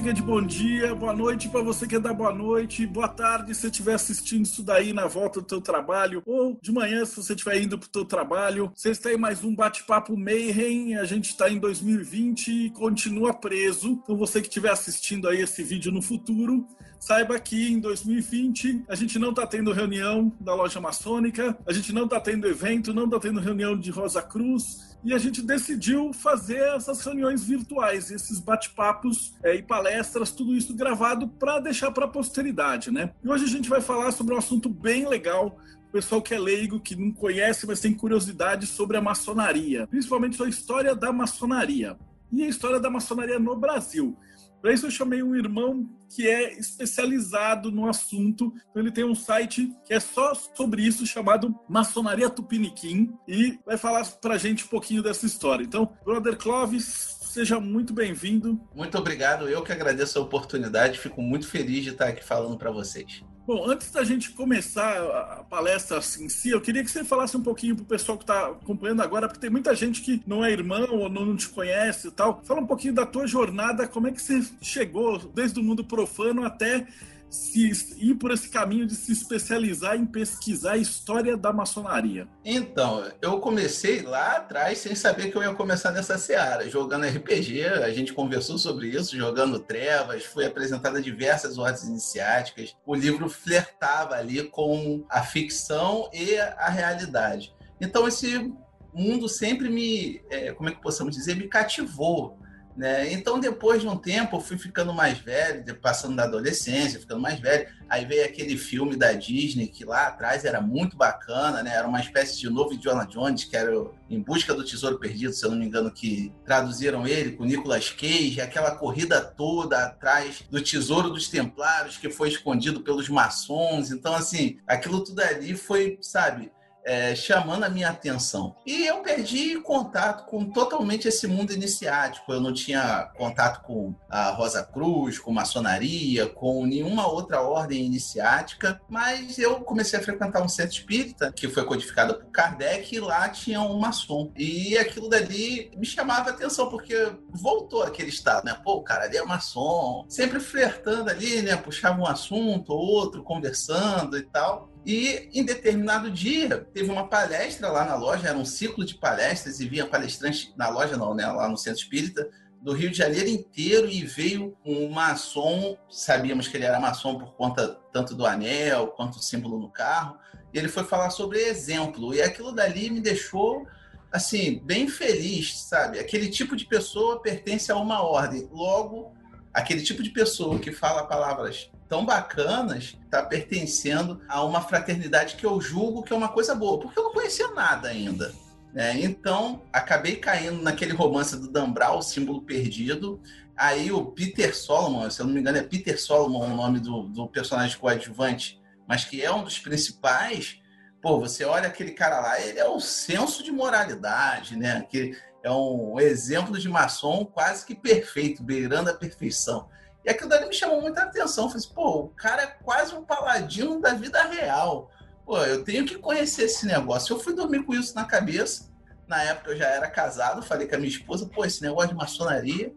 você que é de bom dia, boa noite para você que é da boa noite, boa tarde se você estiver assistindo isso daí na volta do teu trabalho, ou de manhã se você estiver indo para o teu trabalho. Vocês têm mais um bate-papo Mayhem, a gente está em 2020 e continua preso. Então você que estiver assistindo aí esse vídeo no futuro, saiba que em 2020 a gente não está tendo reunião da loja maçônica, a gente não está tendo evento, não está tendo reunião de Rosa Cruz, e a gente decidiu fazer essas reuniões virtuais, esses bate-papos é, e palestras, tudo isso gravado para deixar para a posteridade, né? E hoje a gente vai falar sobre um assunto bem legal, o pessoal que é leigo, que não conhece, mas tem curiosidade sobre a maçonaria, principalmente sobre a história da maçonaria e a história da maçonaria no Brasil. Para isso eu chamei um irmão que é especializado no assunto. Então ele tem um site que é só sobre isso, chamado Maçonaria Tupiniquim, e vai falar para a gente um pouquinho dessa história. Então, Brother Clovis, seja muito bem-vindo. Muito obrigado, eu que agradeço a oportunidade, fico muito feliz de estar aqui falando para vocês. Bom, antes da gente começar a palestra em si, eu queria que você falasse um pouquinho pro pessoal que está acompanhando agora, porque tem muita gente que não é irmão ou não te conhece e tal. Fala um pouquinho da tua jornada, como é que você chegou desde o mundo profano até se ir por esse caminho de se especializar em pesquisar a história da maçonaria? Então, eu comecei lá atrás sem saber que eu ia começar nessa seara, jogando RPG, a gente conversou sobre isso, jogando trevas, foi apresentada diversas ordens iniciáticas. O livro flertava ali com a ficção e a realidade. Então, esse mundo sempre me, é, como é que possamos dizer, me cativou né? Então, depois de um tempo, eu fui ficando mais velho, passando da adolescência, ficando mais velho. Aí veio aquele filme da Disney, que lá atrás era muito bacana, né? Era uma espécie de novo Indiana Jones, que era Em Busca do Tesouro Perdido, se eu não me engano, que traduziram ele com Nicolas Cage, aquela corrida toda atrás do Tesouro dos Templários, que foi escondido pelos maçons. Então, assim, aquilo tudo ali foi, sabe é, chamando a minha atenção. E eu perdi contato com totalmente esse mundo iniciático. Eu não tinha contato com a Rosa Cruz, com maçonaria, com nenhuma outra ordem iniciática, mas eu comecei a frequentar um centro espírita que foi codificado por Kardec e lá tinha um maçom. E aquilo dali me chamava a atenção, porque voltou aquele estado, né? Pô, o cara ali é maçom, sempre flertando ali, né? Puxava um assunto, outro, conversando e tal. E em determinado dia, teve uma palestra lá na loja, era um ciclo de palestras, e vinha palestrante na loja, não, né? Lá no Centro Espírita, do Rio de Janeiro inteiro, e veio um maçom, sabíamos que ele era maçom por conta tanto do anel quanto do símbolo no carro, e ele foi falar sobre exemplo, e aquilo dali me deixou assim, bem feliz, sabe? Aquele tipo de pessoa pertence a uma ordem. Logo, aquele tipo de pessoa que fala palavras tão bacanas está pertencendo a uma fraternidade que eu julgo que é uma coisa boa, porque eu não conhecia nada ainda. Né? Então, acabei caindo naquele romance do Dan o símbolo perdido. Aí o Peter Solomon, se eu não me engano, é Peter Solomon o nome do, do personagem coadjuvante, mas que é um dos principais. Pô, você olha aquele cara lá, ele é o senso de moralidade, né? Que é um exemplo de maçom quase que perfeito, beirando a perfeição. E aquilo dali me chamou muita atenção. Eu falei assim, pô, o cara é quase um paladino da vida real. Pô, eu tenho que conhecer esse negócio. Eu fui dormir com isso na cabeça. Na época eu já era casado, falei com a minha esposa, pô, esse negócio de maçonaria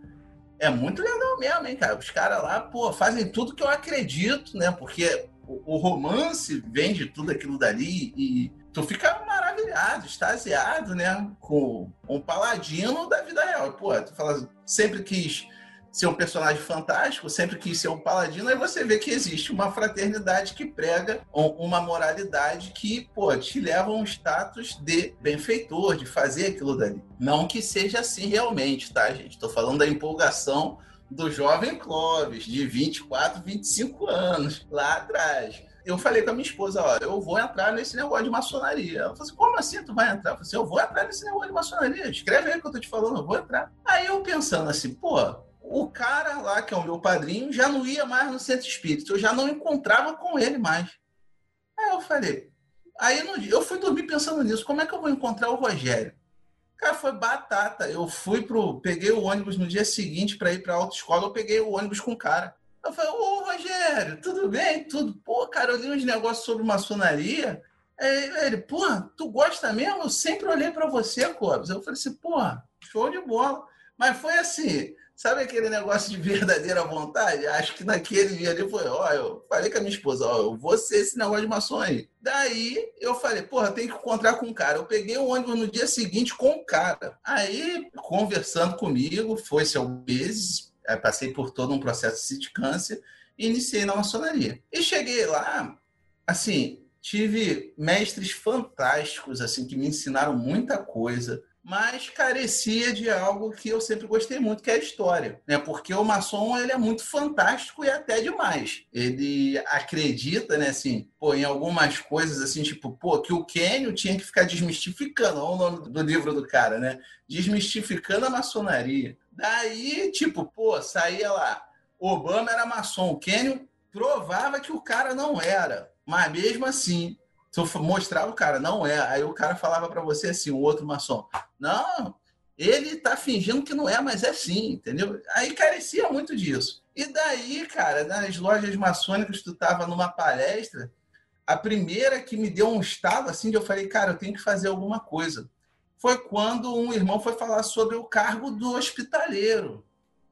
é muito legal mesmo, hein, cara? Os caras lá, pô, fazem tudo que eu acredito, né? Porque o, o romance vem de tudo aquilo dali e tu fica maravilhado, extasiado, né? Com um paladino da vida real. Pô, tu fala, sempre quis ser um personagem fantástico, sempre quis ser um paladino, aí você vê que existe uma fraternidade que prega uma moralidade que, pô, te leva a um status de benfeitor, de fazer aquilo dali. Não que seja assim realmente, tá, gente? Estou falando da empolgação do jovem Clóvis, de 24, 25 anos, lá atrás eu falei com a minha esposa, olha, eu vou entrar nesse negócio de maçonaria. Ela falou assim, como assim tu vai entrar? Eu falei assim, eu vou entrar nesse negócio de maçonaria. Escreve aí o que eu tô te falando, eu vou entrar. Aí eu pensando assim, pô, o cara lá, que é o meu padrinho, já não ia mais no centro espírita. Eu já não encontrava com ele mais. Aí eu falei, Aí eu fui dormir pensando nisso. Como é que eu vou encontrar o Rogério? Cara, foi batata. Eu fui pro. Peguei o ônibus no dia seguinte para ir pra autoescola, eu peguei o ônibus com o cara. Eu falei, ô Rogério, tudo bem? Tudo. Pô, cara, eu li uns negócios sobre maçonaria. Aí ele, pô, tu gosta mesmo? Eu sempre olhei para você, Cobes. Eu falei assim, pô, show de bola. Mas foi assim, sabe aquele negócio de verdadeira vontade? Acho que naquele dia ali foi, ó, eu falei com a minha esposa, ó, eu vou ser esse negócio de maçom aí. Daí eu falei, porra, tem que encontrar com o cara. Eu peguei o ônibus no dia seguinte com o cara. Aí, conversando comigo, foi-se alguns meses, passei por todo um processo de sindicância e iniciei na maçonaria. E cheguei lá, assim, tive mestres fantásticos, assim, que me ensinaram muita coisa, mas carecia de algo que eu sempre gostei muito, que é a história, né? Porque o maçom, ele é muito fantástico e até demais. Ele acredita, né, assim, pô, em algumas coisas, assim, tipo, pô, que o Kenio tinha que ficar desmistificando, olha o nome do livro do cara, né? Desmistificando a maçonaria. Daí, tipo, pô, saía lá, Obama era maçom, o Kenio provava que o cara não era. Mas mesmo assim, se eu mostrava o cara, não é. Aí o cara falava para você assim, o outro maçom, não, ele tá fingindo que não é, mas é sim, entendeu? Aí carecia muito disso. E daí, cara, nas lojas maçônicas, tu tava numa palestra, a primeira que me deu um estalo assim, de eu falei, cara, eu tenho que fazer alguma coisa. Foi quando um irmão foi falar sobre o cargo do hospitaleiro.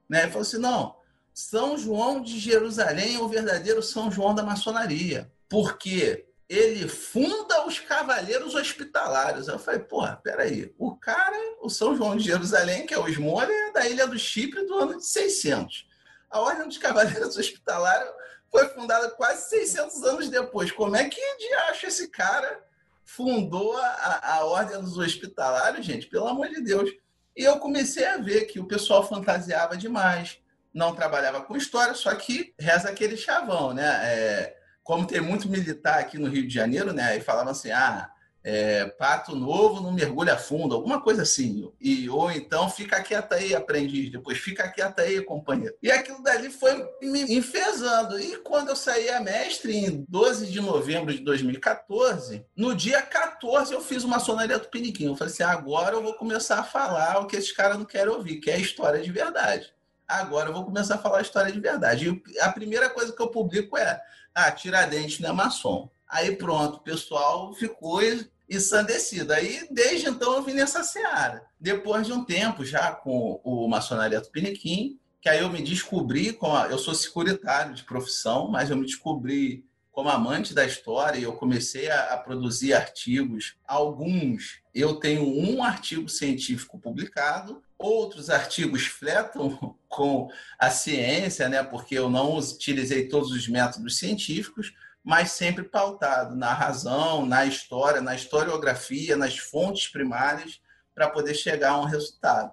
Né? Ele falou assim: não, São João de Jerusalém é o verdadeiro São João da maçonaria porque ele funda os cavaleiros hospitalários. Eu falei, porra, peraí, o cara, o São João de Jerusalém, que é o Esmola, é da Ilha do Chipre do ano de 600. A Ordem dos Cavaleiros Hospitalários foi fundada quase 600 anos depois. Como é que de acha esse cara fundou a, a Ordem dos Hospitalários, gente? Pelo amor de Deus. E eu comecei a ver que o pessoal fantasiava demais, não trabalhava com história, só que reza aquele chavão, né? É, como tem muito militar aqui no Rio de Janeiro, né? E falavam assim, ah, é, pato novo não mergulha fundo, alguma coisa assim. E, ou então, fica quieta aí, aprendiz, depois fica quieta aí, companheiro. E aquilo dali foi me enfesando. E quando eu saí a mestre, em 12 de novembro de 2014, no dia 14 eu fiz uma sonaria do Piniquim. Eu falei assim, agora eu vou começar a falar o que esses caras não querem ouvir, que é a história de verdade. Agora eu vou começar a falar a história de verdade. E a primeira coisa que eu publico é ah, Tiradentes não é maçom. Aí pronto, o pessoal ficou ensandecido. Aí, desde então, eu vim nessa seara. Depois de um tempo, já com o Maçonaria Tupiniquim, que aí eu me descobri, com a, eu sou securitário de profissão, mas eu me descobri como amante da história e eu comecei a, a, produzir artigos. Alguns eu tenho um artigo científico publicado, outros artigos fletam com a ciência, né? Porque eu não utilizei todos os métodos científicos, mas sempre pautado na razão, na história, na historiografia, nas fontes primárias para poder chegar a um resultado.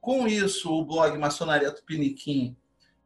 Com isso, o blog Maçonaria Tupiniquim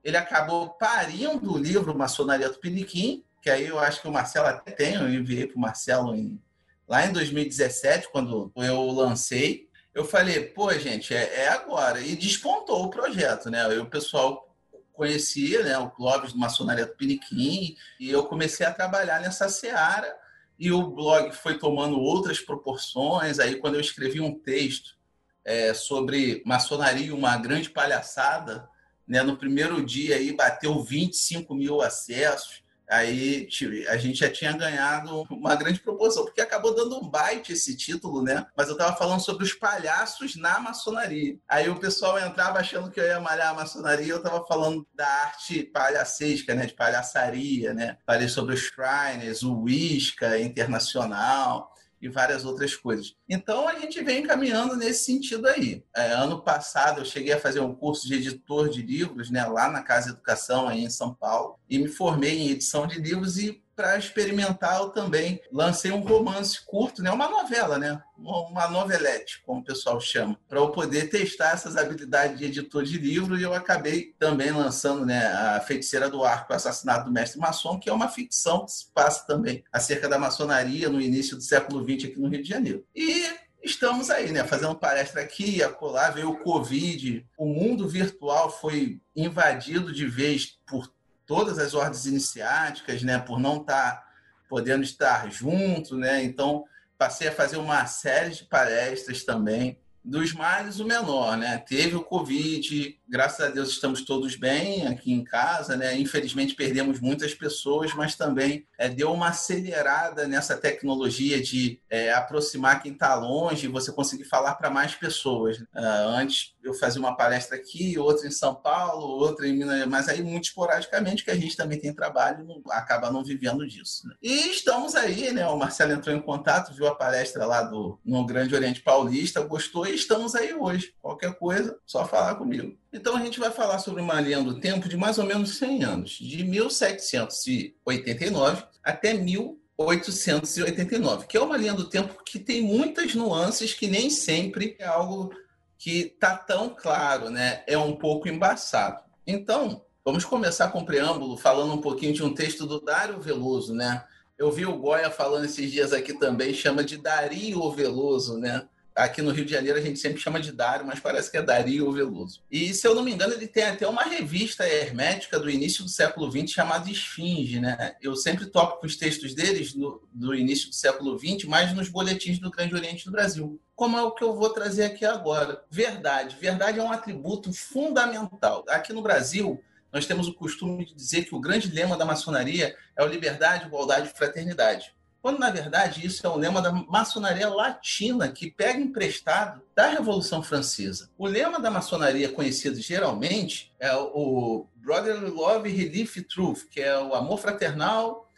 ele acabou parindo o livro Maçonaria Tupiniquim, que aí eu acho que o Marcelo até tem, eu enviei para o Marcelo em, lá em 2017, quando eu lancei. Eu falei, pô, gente, é, é agora. E despontou o projeto, né? Aí o pessoal conhecia né, o Clóvis do Maçonaria do Piniquim, e eu comecei a trabalhar nessa seara, e o blog foi tomando outras proporções. Aí, quando eu escrevi um texto é, sobre maçonaria, uma grande palhaçada, né, no primeiro dia aí bateu 25 mil acessos aí a gente já tinha ganhado uma grande proporção, porque acabou dando um byte esse título, né? Mas eu estava falando sobre os palhaços na maçonaria. Aí o pessoal entrava achando que eu ia malhar a maçonaria, eu estava falando da arte palhacesca, né? De palhaçaria, né? Falei sobre os Shriners, o Whisca Internacional e várias outras coisas. Então a gente vem caminhando nesse sentido aí. É, ano passado eu cheguei a fazer um curso de editor de livros, né, lá na Casa Educação aí em São Paulo, e me formei em edição de livros e para experimentar, eu também lancei um romance curto, né? uma novela, né? uma novelete, como o pessoal chama, para eu poder testar essas habilidades de editor de livro e eu acabei também lançando né, a Feiticeira do Arco, o Assassinato do Mestre Maçom, que é uma ficção que se passa também acerca da maçonaria no início do século XX aqui no Rio de Janeiro. E estamos aí, né? Fazendo palestra aqui, acolá, veio o Covid, o mundo virtual foi invadido de vez por todas as ordens iniciáticas, né, por não estar tá podendo estar junto, né? Então, passei a fazer uma série de palestras também dos males o menor, né? Teve o Covid, graças a Deus estamos todos bem aqui em casa, né? Infelizmente perdemos muitas pessoas, mas também é, deu uma acelerada nessa tecnologia de é, aproximar quem está longe e você conseguir falar para mais pessoas. Uh, antes eu fazia uma palestra aqui, outra em São Paulo, outra em Minas, mas aí muito esporadicamente, que a gente também tem trabalho, não, acaba não vivendo disso. Né? E estamos aí, né? O Marcelo entrou em contato, viu a palestra lá do no Grande Oriente Paulista, gostou e estamos aí hoje. Qualquer coisa, só falar comigo. Então a gente vai falar sobre uma linha do tempo de mais ou menos 100 anos, de 1789 até 1889, que é uma linha do tempo que tem muitas nuances que nem sempre é algo que tá tão claro, né? É um pouco embaçado. Então, vamos começar com o preâmbulo falando um pouquinho de um texto do Dário Veloso, né? Eu vi o Goya falando esses dias aqui também, chama de Dario Veloso, né? Aqui no Rio de Janeiro a gente sempre chama de Dário, mas parece que é Dario Veloso. E se eu não me engano, ele tem até uma revista hermética do início do século XX chamada Esfinge, né? Eu sempre topo com os textos deles do, do início do século XX, mais nos boletins do Grande Oriente do Brasil como é o que eu vou trazer aqui agora. Verdade. Verdade é um atributo fundamental. Aqui no Brasil, nós temos o costume de dizer que o grande lema da maçonaria é o liberdade, igualdade e fraternidade. Quando, na verdade, isso é o lema da maçonaria latina, que pega emprestado da Revolução Francesa. O lema da maçonaria conhecido geralmente é o Brotherly Love, Relief, Truth, que é o amor fraternal,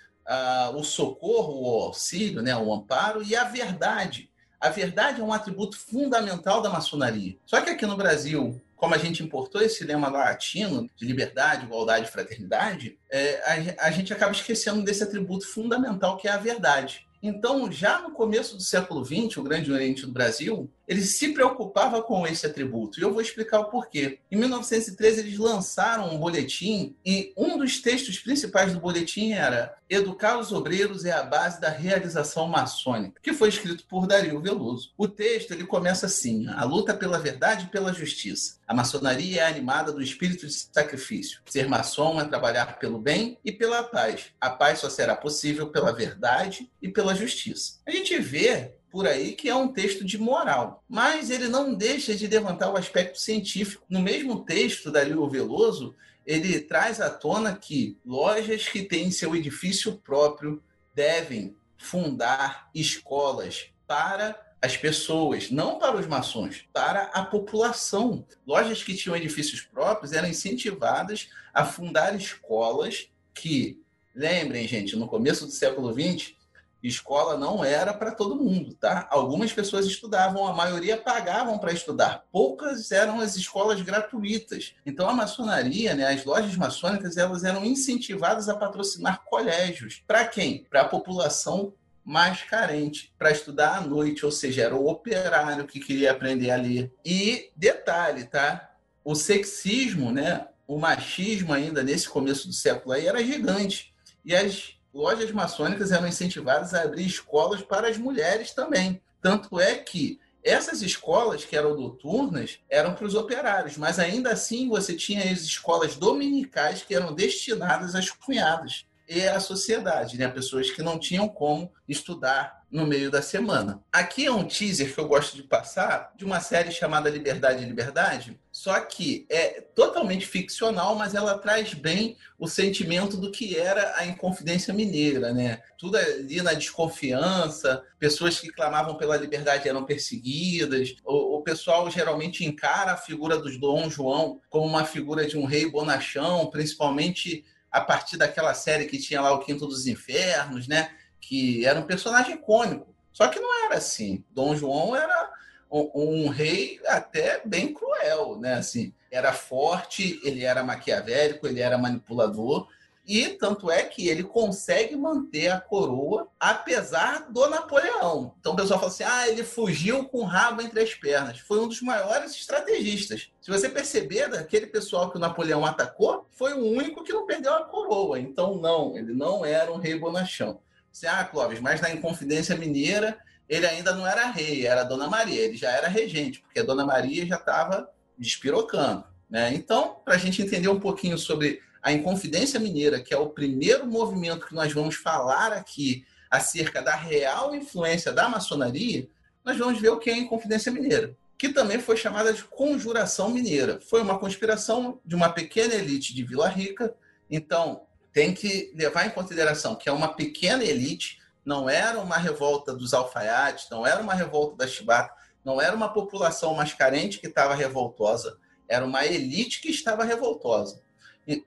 o socorro, o auxílio, né, o amparo e a verdade a verdade é um atributo fundamental da maçonaria. Só que aqui no Brasil, como a gente importou esse lema latino de liberdade, igualdade e fraternidade, é, a, a gente acaba esquecendo desse atributo fundamental que é a verdade. Então, já no começo do século XX, o Grande Oriente do Brasil, ele se preocupava com esse atributo. E eu vou explicar o porquê. Em 1913, eles lançaram um boletim e um dos textos principais do boletim era Educar os obreiros é a base da realização maçônica, que foi escrito por Dario Veloso. O texto ele começa assim: a luta pela verdade e pela justiça. A maçonaria é animada do espírito de sacrifício. Ser maçom é trabalhar pelo bem e pela paz. A paz só será possível pela verdade e pela justiça. A gente vê por aí que é um texto de moral, mas ele não deixa de levantar o aspecto científico. No mesmo texto da Lio Veloso, ele traz à tona que lojas que têm seu edifício próprio devem fundar escolas para as pessoas, não para os maçons, para a população. Lojas que tinham edifícios próprios eram incentivadas a fundar escolas que, lembrem, gente, no começo do século XX, escola não era para todo mundo, tá? Algumas pessoas estudavam, a maioria pagavam para estudar. Poucas eram as escolas gratuitas. Então a maçonaria, né, as lojas maçônicas, elas eram incentivadas a patrocinar colégios. Para quem? Para a população mais carente para estudar à noite, ou seja, era o operário que queria aprender a ler. E detalhe, tá? O sexismo, né, o machismo ainda nesse começo do século aí era gigante. E as lojas maçônicas eram incentivadas a abrir escolas para as mulheres também. Tanto é que essas escolas, que eram noturnas, eram para os operários, mas ainda assim você tinha as escolas dominicais que eram destinadas às cunhadas e à sociedade, né? pessoas que não tinham como estudar no meio da semana. Aqui é um teaser que eu gosto de passar de uma série chamada Liberdade e Liberdade, só que é totalmente ficcional, mas ela traz bem o sentimento do que era a Inconfidência Mineira, né? Tudo ali na desconfiança, pessoas que clamavam pela liberdade eram perseguidas, o, o pessoal geralmente encara a figura do Dom João como uma figura de um rei bonachão, principalmente a partir daquela série que tinha lá o Quinto dos Infernos, né? Que era um personagem cômico. Só que não era assim. Dom João era um, um, rei até bem cruel, né? Assim, era forte, ele era maquiavélico, ele era manipulador. E tanto é que ele consegue manter a coroa apesar do Napoleão. Então o pessoal fala assim: ah, ele fugiu com o rabo entre as pernas. Foi um dos maiores estrategistas. Se você perceber, daquele pessoal que o Napoleão atacou, foi o único que não perdeu a coroa. Então, não, ele não era um rei bonachão. Você, ah, Clóvis, mas na Inconfidência Mineira ele ainda não era rei, era Dona Maria, ele já era regente, porque a Dona Maria já estava despirocando. Né? Então, para a gente entender um pouquinho sobre a Inconfidência Mineira, que é o primeiro movimento que nós vamos falar aqui acerca da real influência da maçonaria, nós vamos ver o que é a Inconfidência Mineira, que também foi chamada de Conjuração Mineira. Foi uma conspiração de uma pequena elite de Vila Rica. Então, tem que levar em consideração que é uma pequena elite, não era uma revolta dos alfaiates, não era uma revolta da chibata, não era uma população mais carente que estava revoltosa, era uma elite que estava revoltosa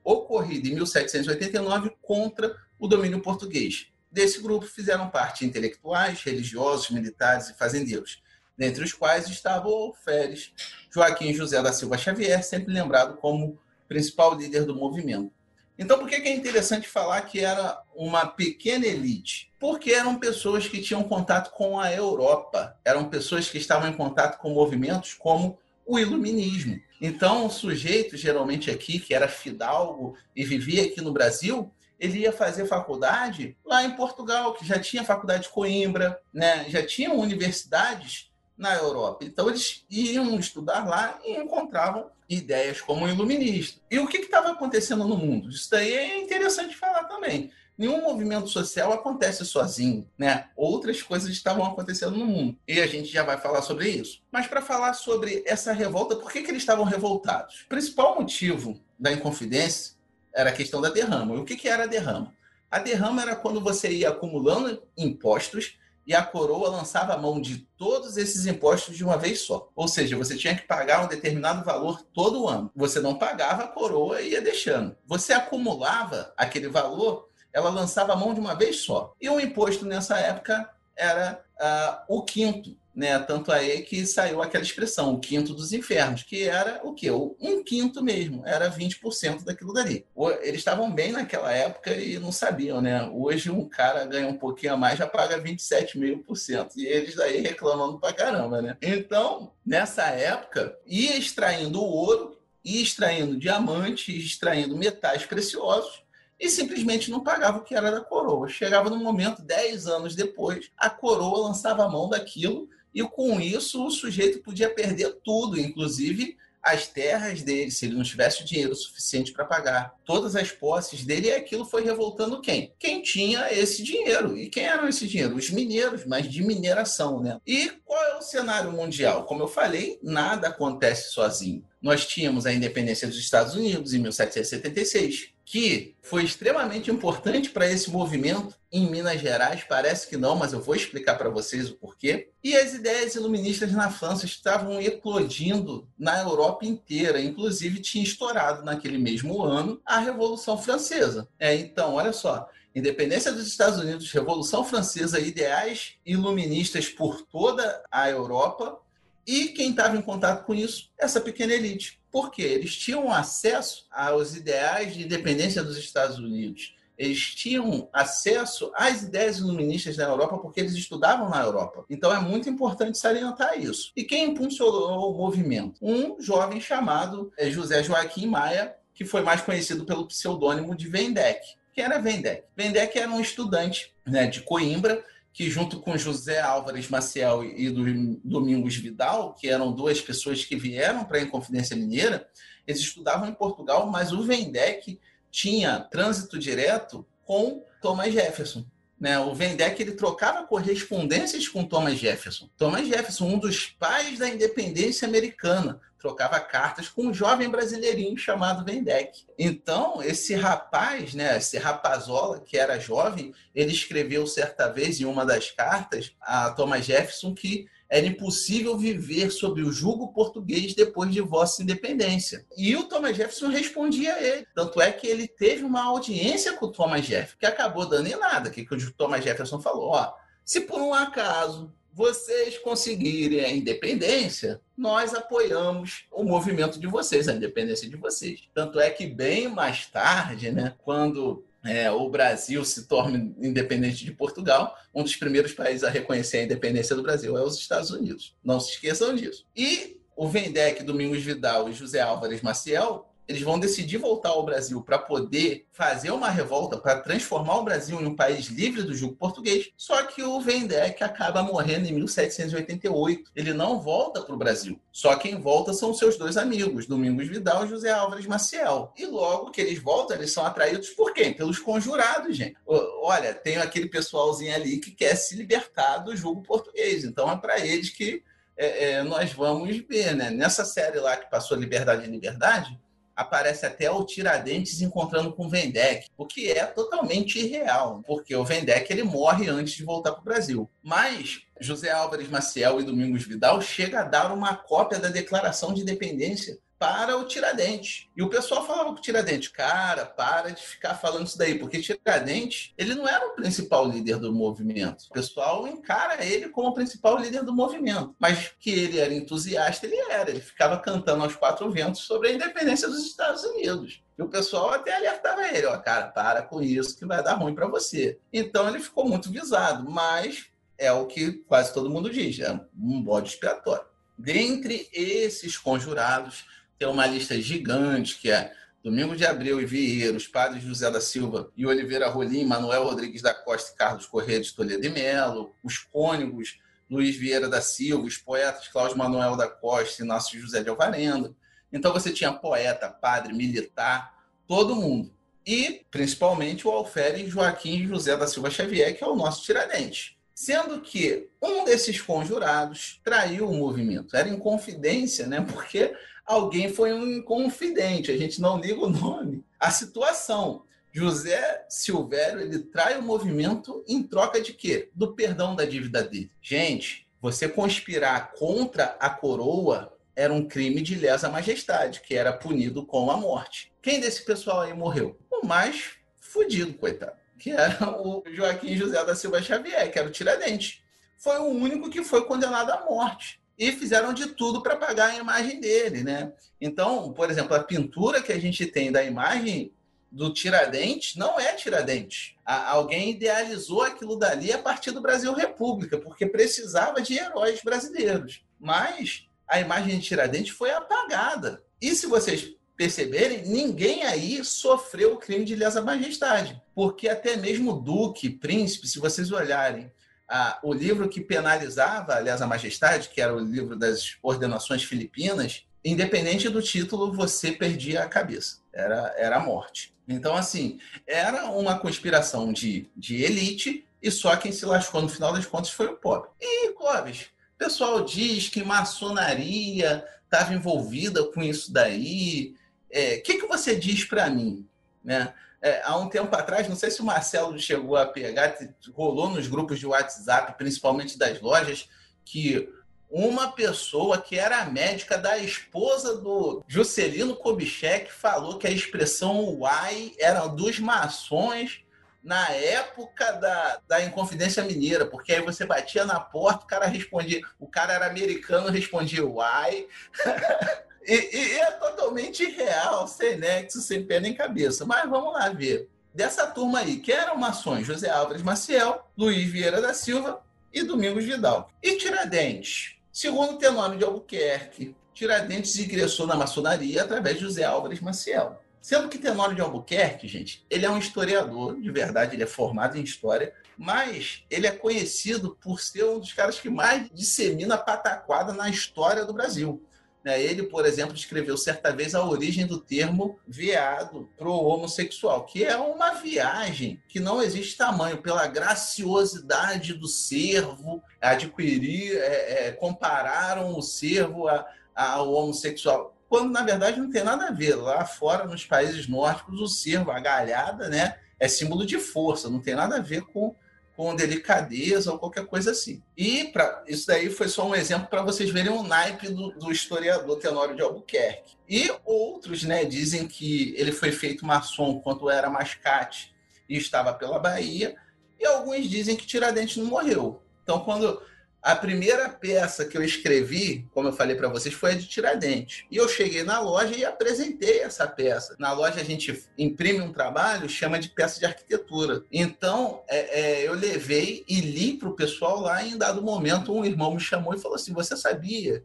ocorrida em 1789 contra o domínio português. Desse grupo fizeram parte intelectuais, religiosos, militares e fazendeiros, dentre os quais estava o Alferes Joaquim José da Silva Xavier, sempre lembrado como principal líder do movimento. Então, por que é interessante falar que era uma pequena elite? Porque eram pessoas que tinham contato com a Europa, eram pessoas que estavam em contato com movimentos como o iluminismo. Então, o sujeito, geralmente aqui, que era fidalgo e vivia aqui no Brasil, ele ia fazer faculdade lá em Portugal, que já tinha faculdade de Coimbra, né? já tinham universidades na Europa. Então, eles iam estudar lá e encontravam ideias como iluminista. E o que estava acontecendo no mundo? Isso daí é interessante falar também. Nenhum movimento social acontece sozinho, né? Outras coisas estavam acontecendo no mundo. E a gente já vai falar sobre isso. Mas para falar sobre essa revolta, por que, que eles estavam revoltados? O principal motivo da Inconfidência era a questão da derrama. E o que, que era a derrama? A derrama era quando você ia acumulando impostos e a coroa lançava a mão de todos esses impostos de uma vez só. Ou seja, você tinha que pagar um determinado valor todo ano. Você não pagava, a coroa ia deixando. Você acumulava aquele valor ela lançava a mão de uma vez só. E o imposto nessa época era uh, o quinto, né? Tanto aí que saiu aquela expressão, o quinto dos infernos, que era o quê? Um quinto mesmo, era 20% daquilo dali. Eles estavam bem naquela época e não sabiam, né? Hoje um cara ganha um pouquinho a mais, já paga 27,5%. E eles daí reclamando pra caramba, né? Então, nessa época, ia extraindo ouro, ia extraindo diamante, ia extraindo metais preciosos, e simplesmente não pagava o que era da coroa. Chegava no momento, 10 anos depois, a coroa lançava a mão daquilo e com isso o sujeito podia perder tudo, inclusive as terras dele, se ele não tivesse dinheiro suficiente para pagar todas as posses dele, e aquilo foi revoltando quem? Quem tinha esse dinheiro. E quem eram esse dinheiro? Os mineiros, mas de mineração, né? E qual é o cenário mundial? Como eu falei, nada acontece sozinho. Nós tínhamos a independência dos Estados Unidos em 1776 que foi extremamente importante para esse movimento em Minas Gerais, parece que não, mas eu vou explicar para vocês o porquê. E as ideias iluministas na França estavam eclodindo na Europa inteira, inclusive tinha estourado naquele mesmo ano a Revolução Francesa. É, então, olha só, independência dos Estados Unidos, Revolução Francesa, ideais iluministas por toda a Europa, e quem estava em contato com isso? Essa pequena elite porque eles tinham acesso aos ideais de independência dos Estados Unidos. Eles tinham acesso às ideias iluministas na Europa porque eles estudavam na Europa. Então é muito importante salientar isso. E quem impulsionou o movimento? Um jovem chamado eh, José Joaquim Maia, que foi mais conhecido pelo pseudônimo de Vendek. Quem era Vendek? Vendek era um estudante né, de Coimbra que junto com José Álvares Maciel e do Domingos Vidal, que eram duas pessoas que vieram para a Inconfidência Mineira, eles estudavam em Portugal, mas o Vendec tinha trânsito direto com Thomas Jefferson. Né? O Vendec ele trocava correspondências com Thomas Jefferson. Thomas Jefferson, um dos pais da independência americana, trocava cartas com um jovem brasileirinho chamado Vendec. Então, esse rapaz, né, esse rapazola que era jovem, ele escreveu certa vez em uma das cartas a Thomas Jefferson que era impossível viver sob o jugo português depois de vossa independência. E o Thomas Jefferson respondia a ele. Tanto é que ele teve uma audiência com o Thomas Jefferson, que acabou dando em nada. O que, que o Thomas Jefferson falou? Ó, se por um acaso vocês conseguirem a independência, nós apoiamos o movimento de vocês, a independência de vocês. Tanto é que bem mais tarde, né, quando é, o Brasil se torna independente de Portugal, um dos primeiros países a reconhecer a independência do Brasil é os Estados Unidos. Não se esqueçam disso. E o Vendec, Domingos Vidal e José Álvares Maciel eles vão decidir voltar ao Brasil para poder fazer uma revolta, para transformar o Brasil em um país livre do jugo português. Só que o Vendek acaba morrendo em 1788. Ele não volta para o Brasil. Só quem volta são seus dois amigos, Domingos Vidal e José Álvares Maciel. E logo que eles voltam, eles são atraídos por quem? Pelos conjurados, gente. Olha, tem aquele pessoalzinho ali que quer se libertar do jugo português. Então é para eles que é, é, nós vamos ver, né? Nessa série lá que passou Liberdade e Liberdade, aparece até o Tiradentes encontrando com o Vendek, o que é totalmente irreal, porque o Vendek ele morre antes de voltar para o Brasil. Mas José Álvares Maciel e Domingos Vidal chega a dar uma cópia da Declaração de Independência para o Tiradentes. E o pessoal falava com o Tiradentes, cara, para de ficar falando isso daí, porque Tiradentes, ele não era o principal líder do movimento. O pessoal encara ele como o principal líder do movimento. Mas que ele era entusiasta, ele era. Ele ficava cantando aos quatro ventos sobre a independência dos Estados Unidos. E o pessoal até alertava ele, ó, cara, para com isso que vai dar ruim para você. Então ele ficou muito visado, mas é o que quase todo mundo diz, é um bode expiatório. Dentre esses conjurados, tem uma lista gigante que é Domingos de Abreu e Vieira, os padres José da Silva e Oliveira Rolim, Manuel Rodrigues da Costa e Carlos Corrêa de Toledo e Melo, os cônigos Luiz Vieira da Silva, os poetas Cláudio Manuel da Costa e Inácio José de Alvarenga. Então você tinha poeta, padre, militar, todo mundo. E, principalmente, o alferes Joaquim José da Silva Xavier, que é o nosso tiradente. Sendo que um desses conjurados traiu o movimento. Era em confidência, né? Porque alguém foi um inconfidente, a gente não liga o nome. A situação. José Silvério, ele trai o movimento em troca de quê? Do perdão da dívida dele. Gente, você conspirar contra a coroa era um crime de lesa majestade, que era punido com a morte. Quem desse pessoal aí morreu? O mais fudido, coitado, que era o Joaquim José da Silva Xavier, que era o Tiradentes. Foi o único que foi condenado à morte e fizeram de tudo para pagar a imagem dele, né? Então, por exemplo, a pintura que a gente tem da imagem do Tiradentes não é Tiradentes. alguém idealizou aquilo dali a partir do Brasil República, porque precisava de heróis brasileiros. Mas a imagem de Tiradentes foi apagada. E se vocês perceberem, ninguém aí sofreu o crime de lesa majestade, porque até mesmo Duque, Príncipe, se vocês olharem ah, o livro que penalizava a lesa majestade, que era o livro das ordenações filipinas, independente do título, você perdia a cabeça. Era, era a morte. Então, assim, era uma conspiração de, de elite e só quem se lascou no final das contas foi o pobre. E, Clóvis, o pessoal diz que maçonaria estava envolvida com isso daí. O é, que, que você diz para mim? Né? É, há um tempo atrás, não sei se o Marcelo chegou a pegar, rolou nos grupos de WhatsApp, principalmente das lojas, que uma pessoa que era médica da esposa do Juscelino Kubitschek falou que a expressão uai era dos maçons na época da, da Inconfidência Mineira, porque aí você batia na porta, o cara respondia, o cara era americano, respondia uai. E, e, é totalmente real, sem nexo, sem pé nem cabeça. Mas vamos lá ver. Dessa turma aí, que eram maçons José Álvares Maciel, Luiz Vieira da Silva e Domingos Vidal. E Tiradentes? Segundo Tenório de Albuquerque, Tiradentes ingressou na maçonaria através de José Álvares Maciel. Sendo que Tenório de Albuquerque, gente, ele é um historiador, de verdade, ele é formado em história, mas ele é conhecido por ser um dos caras que mais dissemina pataquada na história do Brasil. Né? Ele, por exemplo, escreveu certa vez a origem do termo veado para o homossexual, que é uma viagem que não existe tamanho, pela graciosidade do servo, adquirir, é, é, compararam o servo a, ao homossexual quando na verdade não tem nada a ver. Lá fora, nos países nórdicos, o servo, a galhada, né, é símbolo de força, não tem nada a ver com com delicadeza ou qualquer coisa assim. E pra, isso daí foi só um exemplo para vocês verem o naipe do, do, historiador Tenório de Albuquerque. E outros né, dizem que ele foi feito maçom quando era mascate e estava pela Bahia, e alguns dizem que Tiradentes não morreu. Então, quando a primeira peça que eu escrevi, como eu falei para vocês, foi a de Tiradentes. E eu cheguei na loja e apresentei essa peça. Na loja a gente imprime um trabalho, chama de peça de arquitetura. Então é, é, eu levei e li para o pessoal lá. E em dado momento, um irmão me chamou e falou assim: Você sabia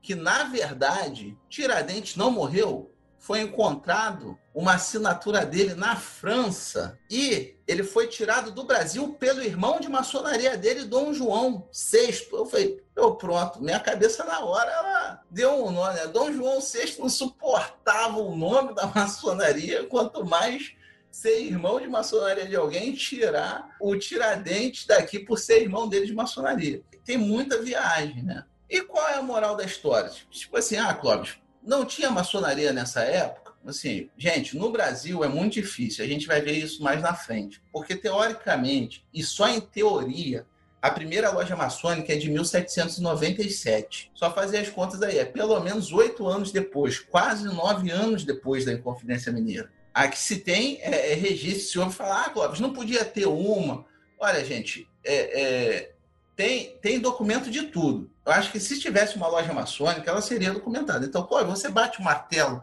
que na verdade Tiradentes não morreu? foi encontrado uma assinatura dele na França e ele foi tirado do Brasil pelo irmão de maçonaria dele, Dom João VI. Eu falei, eu pronto, minha cabeça na hora ela deu um nome. Né? Dom João VI não suportava o nome da maçonaria, quanto mais ser irmão de maçonaria de alguém, tirar o Tiradentes daqui por ser irmão dele de maçonaria. Tem muita viagem, né? E qual é a moral da história? Tipo assim, ah, Clóvis, não tinha maçonaria nessa época? Assim, gente, no Brasil é muito difícil, a gente vai ver isso mais na frente. Porque, teoricamente, e só em teoria, a primeira loja maçônica é de 1797. Só fazer as contas aí, é pelo menos oito anos depois, quase nove anos depois da Inconfidência Mineira. A que se tem é, é registro, se ouve falar, ah, Clóvis, não podia ter uma. Olha, gente, é, é, tem, tem documento de tudo. Eu acho que se tivesse uma loja maçônica, ela seria documentada. Então, pô, você bate o martelo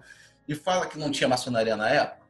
e fala que não tinha maçonaria na época?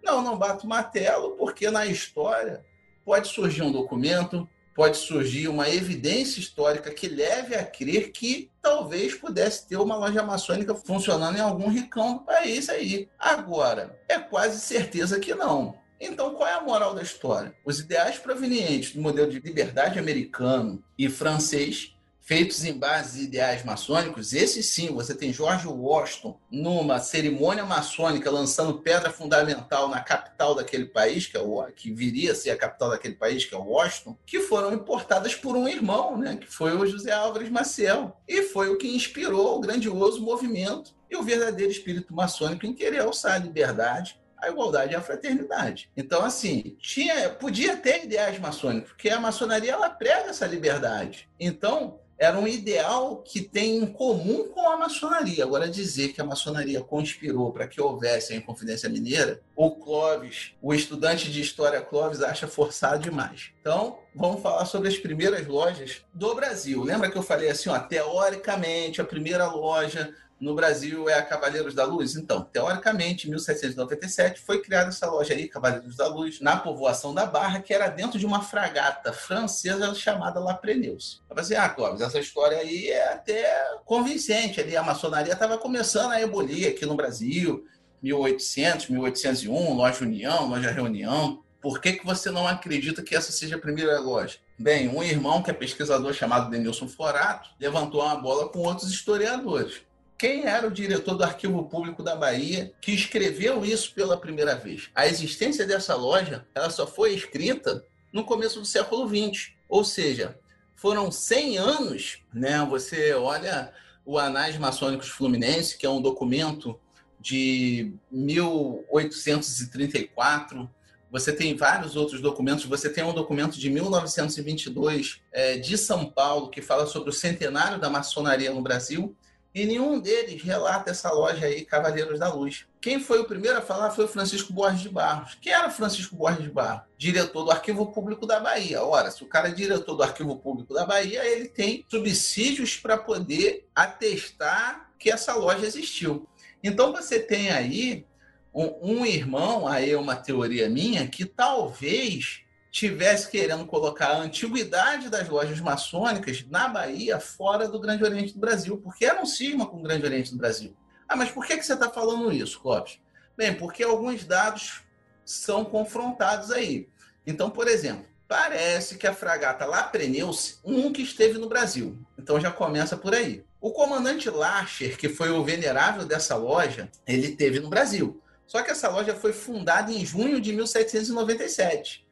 Não, não bato martelo, porque na história pode surgir um documento, pode surgir uma evidência histórica que leve a crer que talvez pudesse ter uma loja maçônica funcionando em algum ricão do país aí. Agora, é quase certeza que não. Então, qual é a moral da história? Os ideais provenientes do modelo de liberdade americano e francês feitos em base de ideais maçônicos, esse sim, você tem George Washington numa cerimônia maçônica lançando pedra fundamental na capital daquele país, que, é o, que viria a ser a capital daquele país, que é Washington, que foram importadas por um irmão, né, que foi o José Álvares Maciel, e foi o que inspirou o grandioso movimento e o verdadeiro espírito maçônico em querer alçar a liberdade a igualdade e a fraternidade. Então, assim, tinha, podia ter ideais maçônicos, porque a maçonaria ela prega essa liberdade. Então, era um ideal que tem em comum com a maçonaria. Agora, dizer que a maçonaria conspirou para que houvesse a Inconfidência Mineira, o Clóvis, o estudante de história Clóvis, acha forçado demais. Então, vamos falar sobre as primeiras lojas do Brasil. Lembra que eu falei assim, ó, teoricamente, a primeira loja no Brasil é a Cavaleiros da Luz? Então, teoricamente, em 1797 foi criada essa loja aí, Cavaleiros da Luz, na povoação da Barra, que era dentro de uma fragata francesa chamada La Preneuse. Eu falei assim, ah, Clóvis, essa história aí é até convincente ali, a maçonaria estava começando a ebolir aqui no Brasil, 1800, 1801, Loja União, Loja Reunião. Por que, que você não acredita que essa seja a primeira loja? Bem, um irmão que é pesquisador chamado Denilson Forato levantou uma bola com outros historiadores quem era o diretor do Arquivo Público da Bahia que escreveu isso pela primeira vez. A existência dessa loja ela só foi escrita no começo do século XX, ou seja, foram 100 anos, né? Você olha o Anais Maçônicos Fluminense, que é um documento de 1834. Você tem vários outros documentos. Você tem um documento de 1922 é, de São Paulo que fala sobre o centenário da maçonaria no Brasil. E nenhum deles relata essa loja aí, Cavaleiros da Luz. Quem foi o primeiro a falar foi o Francisco Borges de Barros. Quem era o Francisco Borges de Barros? Diretor do Arquivo Público da Bahia. Ora, se o cara é diretor do Arquivo Público da Bahia, ele tem subsídios para poder atestar que essa loja existiu. Então você tem aí um, um irmão, aí é uma teoria minha, que talvez tivesse querendo colocar a antiguidade das lojas maçônicas na Bahia fora do Grande Oriente do Brasil, porque era um cisma com o Grande Oriente do Brasil. Ah, mas por que, que você está falando isso, Clóvis? Bem, porque alguns dados são confrontados aí. Então, por exemplo, parece que a fragata Lapreneuce nunca esteve no Brasil. Então já começa por aí. O comandante Larcher, que foi o venerável dessa loja, ele teve no Brasil. Só que essa loja foi fundada em junho de 1797.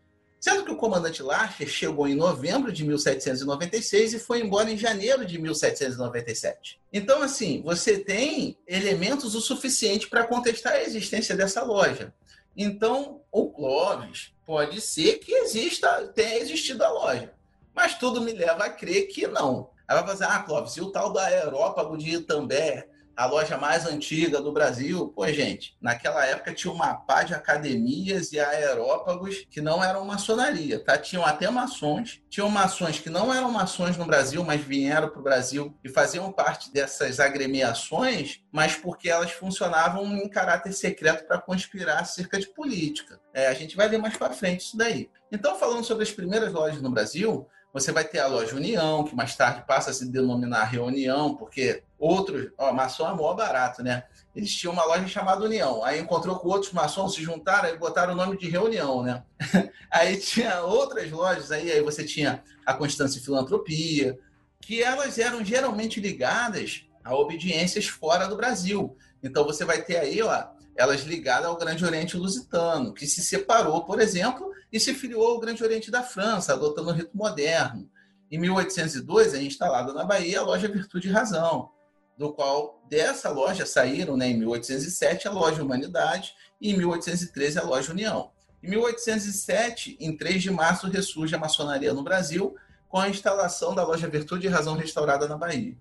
Sendo que o comandante Larcher chegou em novembro de 1796 e foi embora em janeiro de 1797. Então, assim, você tem elementos o suficiente para contestar a existência dessa loja. Então, o Clóvis pode ser que exista, tenha existido a loja. Mas tudo me leva a crer que não. Aí vai fazer, ah, Clóvis, e o tal da Aerópago de Itambé? A loja mais antiga do Brasil. Pô, gente, naquela época tinha uma pá de academias e aerópagos que não eram maçonaria, tá? Tinham até maçons, tinham maçons que não eram maçons no Brasil, mas vieram para o Brasil e faziam parte dessas agremiações, mas porque elas funcionavam em caráter secreto para conspirar acerca de política. É, a gente vai ver mais para frente isso daí. Então, falando sobre as primeiras lojas no Brasil, Você vai ter a loja União, que mais tarde passa a se denominar Reunião, porque outros, ó, maçom é mó barato, né? Eles tinham uma loja chamada União. Aí encontrou com outros maçons, se juntaram e botaram o nome de Reunião, né? aí tinha outras lojas, aí, aí você tinha a Constância Filantropia, que elas eram geralmente ligadas a obediências fora do Brasil. Então você vai ter aí, ó, elas ligadas ao Grande Oriente Lusitano, que se separou, por exemplo, e se filiou ao Grande Oriente da França, adotando o rito moderno. Em 1802, é instalada na Bahia a loja Virtude e Razão, do qual dessa loja saíram, né, em 1807, a loja Humanidade e em 1813 a loja União. Em 1807, em 3 de março, ressurge a maçonaria no Brasil com a instalação da loja Virtude e Razão restaurada na Bahia.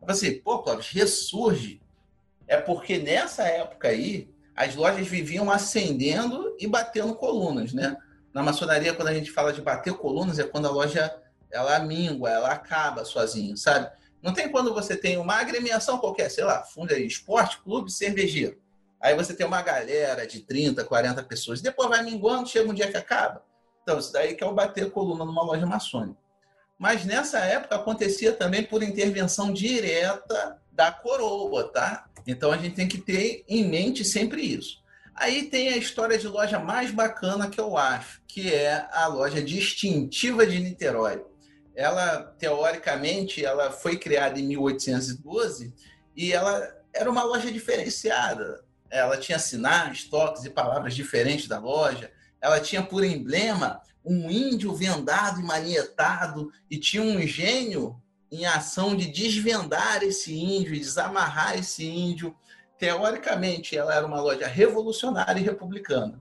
Eu falei assim, pô, Clóvis, ressurge. É porque nessa época aí, as lojas viviam ascendendo e batendo colunas, né? Na maçonaria, quando a gente fala de bater colunas, é quando a loja ela mingua, ela acaba sozinho, sabe? Não tem quando você tem uma agremiação qualquer, sei lá, fundo aí, esporte, clube, cervejeiro. Aí você tem uma galera de 30, 40 pessoas. Depois vai minguando, chega um dia que acaba. Então, isso daí que é o bater coluna numa loja maçônica. Mas nessa época acontecia também por intervenção direta da coroa, tá? Então a gente tem que ter em mente sempre isso. Aí tem a história de loja mais bacana que eu acho, que é a loja distintiva de Niterói. Ela, teoricamente, ela foi criada em 1812 e ela era uma loja diferenciada. Ela tinha sinais, toques e palavras diferentes da loja. Ela tinha por emblema um índio vendado e manietado e tinha um gênio em ação de desvendar esse índio e desamarrar esse índio teoricamente, ela era uma loja revolucionária e republicana.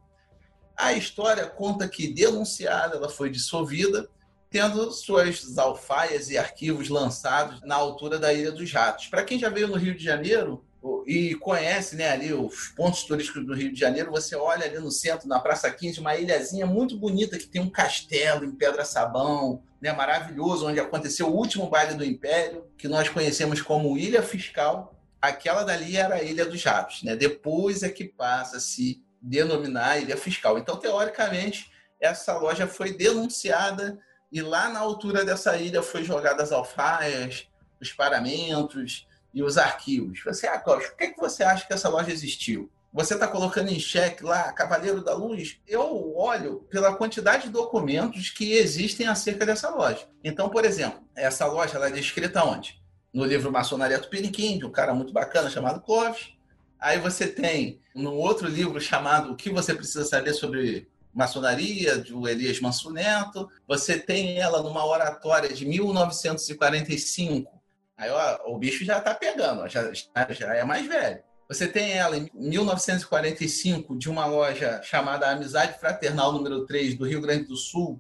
A história conta que, denunciada, ela foi dissolvida, tendo suas alfaias e arquivos lançados na altura da Ilha dos Ratos. Para quem já veio no Rio de Janeiro e conhece né, ali os pontos turísticos do Rio de Janeiro, você olha ali no centro, na Praça 15, uma ilhazinha muito bonita que tem um castelo em pedra-sabão, né, maravilhoso, onde aconteceu o último baile do Império, que nós conhecemos como Ilha Fiscal, aquela dali era a Ilha dos Ratos, né? Depois é que passa a se denominar Ilha Fiscal. Então, teoricamente, essa loja foi denunciada e lá na altura dessa ilha foi jogadas as alfaias, os paramentos e os arquivos. Você, ah, Cláudio, por que, que você acha que essa loja existiu? Você está colocando em xeque lá, Cavaleiro da Luz? Eu olho pela quantidade de documentos que existem acerca dessa loja. Então, por exemplo, essa loja ela é descrita onde? No livro Maçonaria Tupiniquim, de um cara muito bacana chamado Clóvis. Aí você tem no outro livro chamado O que você precisa saber sobre maçonaria, do Elias Manso Neto. Você tem ela numa oratória de 1945. Aí ó, o bicho já está pegando, já, já é mais velho. Você tem ela em 1945 de uma loja chamada Amizade Fraternal número 3 do Rio Grande do Sul,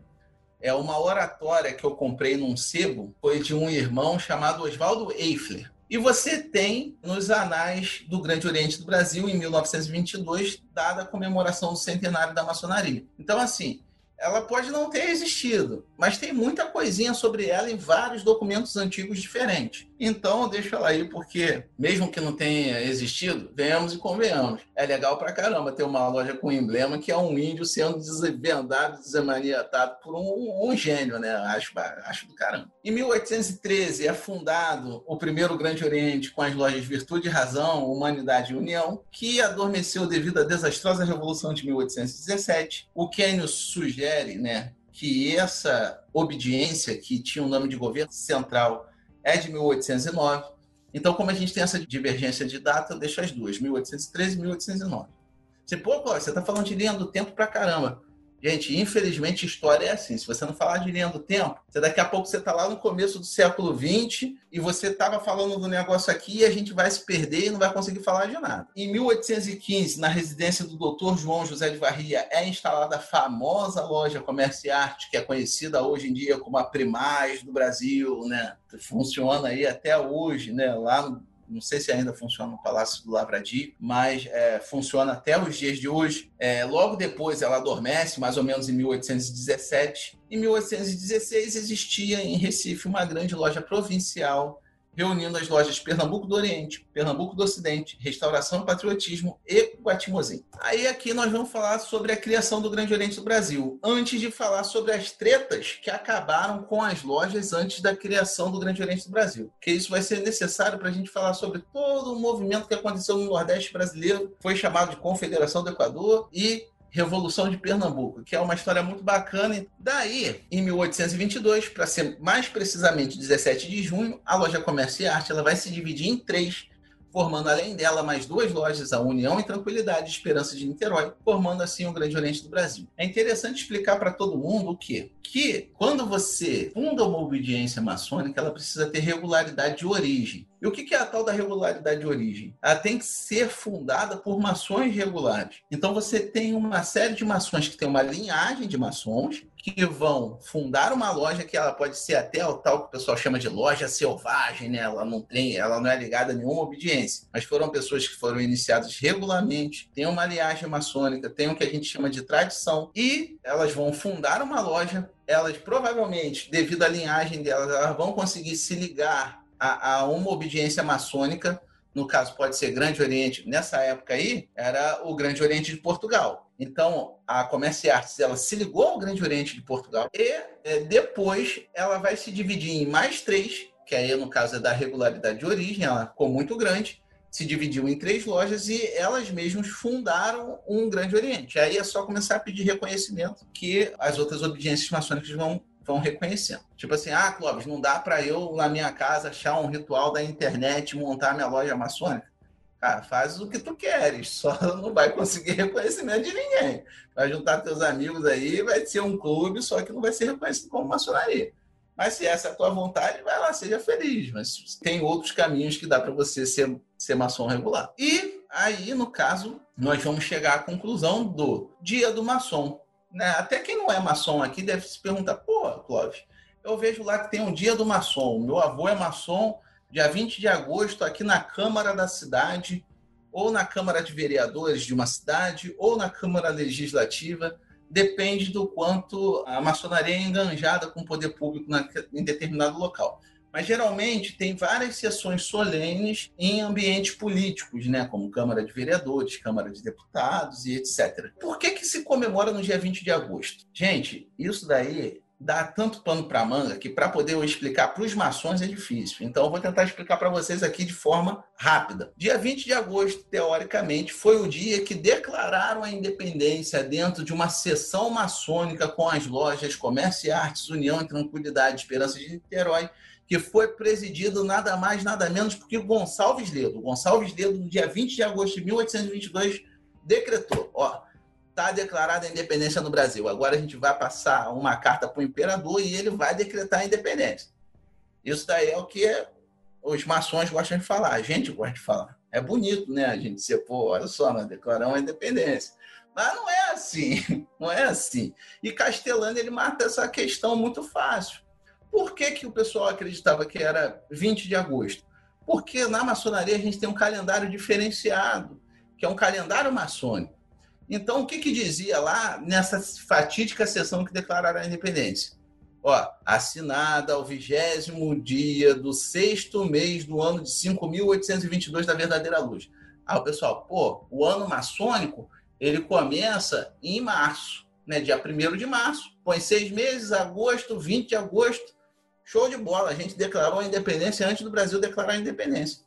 é uma oratória que eu comprei num sebo, foi de um irmão chamado Oswaldo Eifler. E você tem nos anais do Grande Oriente do Brasil, em 1922, dada a comemoração do centenário da maçonaria. Então, assim, ela pode não ter existido, mas tem muita coisinha sobre ela em vários documentos antigos diferentes. Então, deixa ela aí, porque mesmo que não tenha existido, venhamos e convenhamos. É legal pra caramba ter uma loja com emblema que é um índio sendo desvendado, desemaniatado por um, um, gênio, né? Acho, acho do caramba. Em 1813 é fundado o primeiro Grande Oriente com as lojas Virtude e Razão, Humanidade e União, que adormeceu devido à desastrosa Revolução de 1817. O Quênio sugere, né, que essa obediência, que tinha o nome de governo central, é de 1809. Então, como a gente tem essa divergência de data, eu deixo as duas, 1813 e 1809. Você, pô, você está falando de linha do tempo pra caramba. Gente, infelizmente, história é assim. Se você não falar de linha do tempo, você daqui a pouco você está lá no começo do século XX e você estava falando do negócio aqui e a gente vai se perder e não vai conseguir falar de nada. Em 1815, na residência do Dr. João José de Varria, é instalada a famosa loja Comércio e Arte, que é conhecida hoje em dia como a Primaz do Brasil, né? Funciona aí até hoje, né? Lá no não sei se ainda funciona no Palácio do Lavradio, mas é, funciona até os dias de hoje. É, logo depois ela adormece, mais ou menos em 1817. Em 1816 existia em Recife uma grande loja provincial reunindo as lojas Pernambuco do Oriente, Pernambuco do Ocidente, Restauração e Patriotismo e Guatimozim. Aí aqui nós vamos falar sobre a criação do Grande Oriente do Brasil, antes de falar sobre as tretas que acabaram com as lojas antes da criação do Grande Oriente do Brasil. Que isso vai ser necessário para a gente falar sobre todo o movimento que aconteceu no Nordeste brasileiro, foi chamado de Confederação do Equador e Revolução de Pernambuco, que é uma história muito bacana. Daí, em 1822, para ser mais precisamente 17 de junho, a loja Comércio e Arte ela vai se dividir em três, formando além dela mais duas lojas, a União e Tranquilidade Esperança de Niterói, formando assim o Grande Oriente do Brasil. É interessante explicar para todo mundo o quê? Que quando você funda uma obediência maçônica, ela precisa ter regularidade de origem. E o que é a tal da regularidade de origem? Ela tem que ser fundada por maçons regulares. Então você tem uma série de maçons que tem uma linhagem de maçons que vão fundar uma loja que ela pode ser até o tal que o pessoal chama de loja selvagem, né? Ela não tem, ela não é ligada a nenhuma obediência. Mas foram pessoas que foram iniciadas regularmente, tem uma linhagem maçônica, tem o que a gente chama de tradição e elas vão fundar uma loja elas provavelmente, devido à linhagem delas, elas vão conseguir se ligar a, a uma obediência maçônica, no caso pode ser Grande Oriente, nessa época aí, era o Grande Oriente de Portugal. Então, a Comércio Artes ela se ligou ao Grande Oriente de Portugal e é, depois ela vai se dividir em mais três, que aí no caso é da regularidade de origem, ela ficou muito grande, se dividiu em três lojas e elas mesmas fundaram um Grande Oriente. Aí é só começar a pedir reconhecimento que as outras obediências maçônicas vão vão reconhecendo. Tipo assim, ah, Clóvis, não dá para eu, na minha casa, achar um ritual da internet montar minha loja maçônica? Cara, faz o que tu queres, só não vai conseguir reconhecimento de ninguém. Vai juntar teus amigos aí, vai ser um clube, só que não vai ser reconhecido como maçonaria. Mas se essa é a tua vontade, vai lá, seja feliz. Mas tem outros caminhos que dá para você ser, ser maçom regular. E aí, no caso, nós vamos chegar à conclusão do dia do maçom. Né? Até quem não é maçom aqui deve se perguntar, pô, Clóvis, eu vejo lá que tem um dia do maçom. Meu avô é maçom, dia 20 de agosto, aqui na Câmara da cidade, ou na Câmara de Vereadores de uma cidade, ou na Câmara Legislativa. Depende do quanto a maçonaria é enganjada com o poder público na, em determinado local mas geralmente tem várias sessões solenes em ambientes políticos, né, como Câmara de Vereadores, Câmara de Deputados e etc. Por que, que se comemora no dia 20 de agosto? Gente, isso daí dá tanto pano para manga que para poder eu explicar para os maçons é difícil. Então eu vou tentar explicar para vocês aqui de forma rápida. Dia 20 de agosto, teoricamente, foi o dia que declararam a independência dentro de uma sessão maçônica com as lojas Comércio e Artes, União e Tranquilidade, Esperança de Niterói que foi presidido nada mais, nada menos que Gonçalves Ledo. Gonçalves Ledo, no dia 20 de agosto de 1822, decretou: ó, está declarada a independência no Brasil. Agora a gente vai passar uma carta para o imperador e ele vai decretar a independência. Isso daí é o que os maçons gostam de falar, a gente gosta de falar. É bonito, né? A gente dizer, pô, olha só, nós declaramos a independência. Mas não é assim, não é assim. E Castelano, ele mata essa questão muito fácil. Por que, que o pessoal acreditava que era 20 de agosto? Porque na maçonaria a gente tem um calendário diferenciado, que é um calendário maçônico. Então, o que, que dizia lá nessa fatídica sessão que declararam a independência? Ó, assinada ao vigésimo dia do sexto mês do ano de 5.822 da verdadeira luz. Ah, o pessoal, pô, o ano maçônico, ele começa em março, né? Dia 1 de março, põe seis meses, agosto, 20 de agosto, Show de bola, a gente declarou a independência antes do Brasil declarar a independência.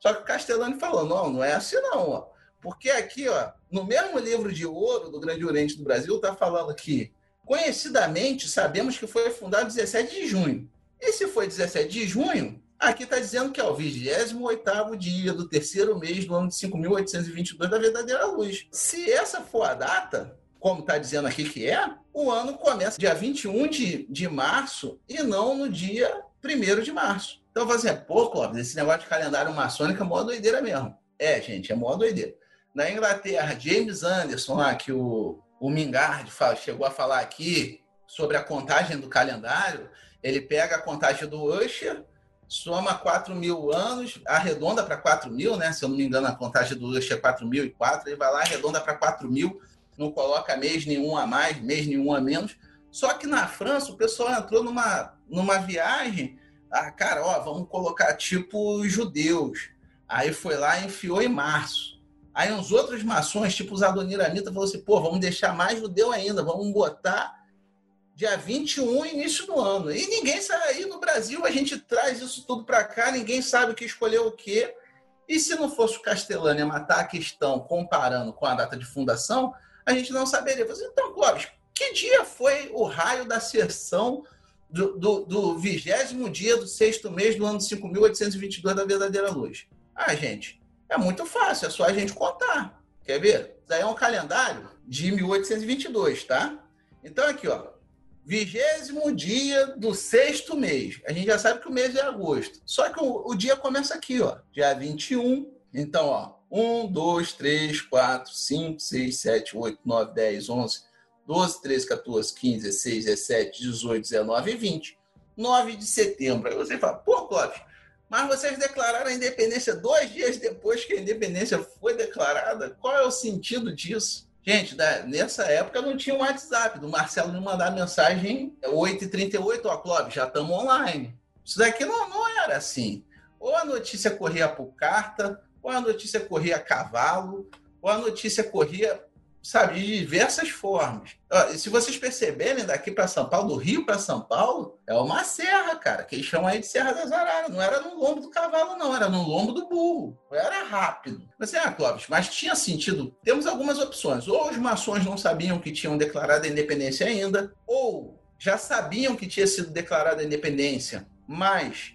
Só que o Castellani falou: não, não é assim não. Ó. Porque aqui, ó, no mesmo livro de ouro do Grande Oriente do Brasil, está falando que, conhecidamente, sabemos que foi fundado 17 de junho. E se foi 17 de junho, aqui está dizendo que é o 28 dia do terceiro mês do ano de 5.822 da verdadeira luz. Se essa for a data, como está dizendo aqui que é, o ano começa dia 21 de, de março e não no dia 1 de março. Então, eu assim, pô, Clóvis, esse negócio de calendário maçônico é mó doideira mesmo. É, gente, é mó doideira. Na Inglaterra, James Anderson, lá, que o, o Mingard fala, chegou a falar aqui sobre a contagem do calendário, ele pega a contagem do Usher, soma 4 mil anos, arredonda para 4 mil, né? Se eu não me engano, a contagem do Usher é 4 mil e 4, ele vai lá, arredonda para 4 mil, não coloca mês nenhum a mais, mês nenhum a menos. Só que na França o pessoal entrou numa, numa viagem Ah, cara, ó, vamos colocar tipo judeus. Aí foi lá e enfiou em março. Aí uns outros maçons, tipo os Adoniramita, falou assim: pô, vamos deixar mais judeu ainda, vamos botar dia 21, início do ano. E ninguém sabe, aí no Brasil a gente traz isso tudo para cá, ninguém sabe o que escolheu o quê. E se não fosse o Castelânia matar a questão comparando com a data de fundação, a gente não saberia. Então, Clóvis, que dia foi o raio da sessão do vigésimo dia do sexto mês do ano 5.822 da verdadeira luz? Ah, gente, é muito fácil, é só a gente contar. Quer ver? Isso aí é um calendário de 1822, tá? Então, aqui, ó. Vigésimo dia do sexto mês. A gente já sabe que o mês é agosto. Só que o, o dia começa aqui, ó. Dia 21. Então, ó. 1, 2, 3, 4, 5, 6, 7, 8, 9, 10, 11, 12, 13, 14, 15, 16, 17, 18, 19 e 20. 9 de setembro. Aí você fala, pô, Clóvis, mas vocês declararam a independência dois dias depois que a independência foi declarada. Qual é o sentido disso? Gente, nessa época não tinha o WhatsApp. Do Marcelo me mandar mensagem 8h38, ó, Clóvis, já estamos online. Isso daqui não, não era assim. Ou a notícia corria por carta, ou a notícia corria a cavalo, ou a notícia corria sabe, de diversas formas. Se vocês perceberem, daqui para São Paulo, do Rio para São Paulo, é uma serra, cara, que eles chamam aí de Serra das Araras. Não era no lombo do cavalo, não, era no lombo do burro. Era rápido. Você, ah, Clóvis, mas tinha sentido. Temos algumas opções. Ou os maçons não sabiam que tinham declarado a independência ainda, ou já sabiam que tinha sido declarada a independência, mas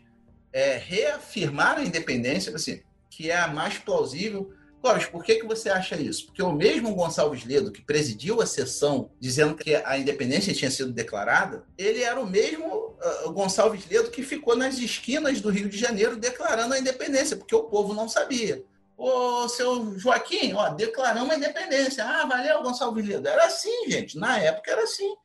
é, reafirmaram a independência, assim, que é a mais plausível Clóvis, por que, que você acha isso? Porque o mesmo Gonçalves Ledo, que presidiu a sessão dizendo que a independência tinha sido declarada, ele era o mesmo uh, Gonçalves Ledo que ficou nas esquinas do Rio de Janeiro declarando a independência, porque o povo não sabia. Ô, seu Joaquim, ó, declaramos a independência. Ah, valeu, Gonçalves Ledo. Era assim, gente. Na época era assim.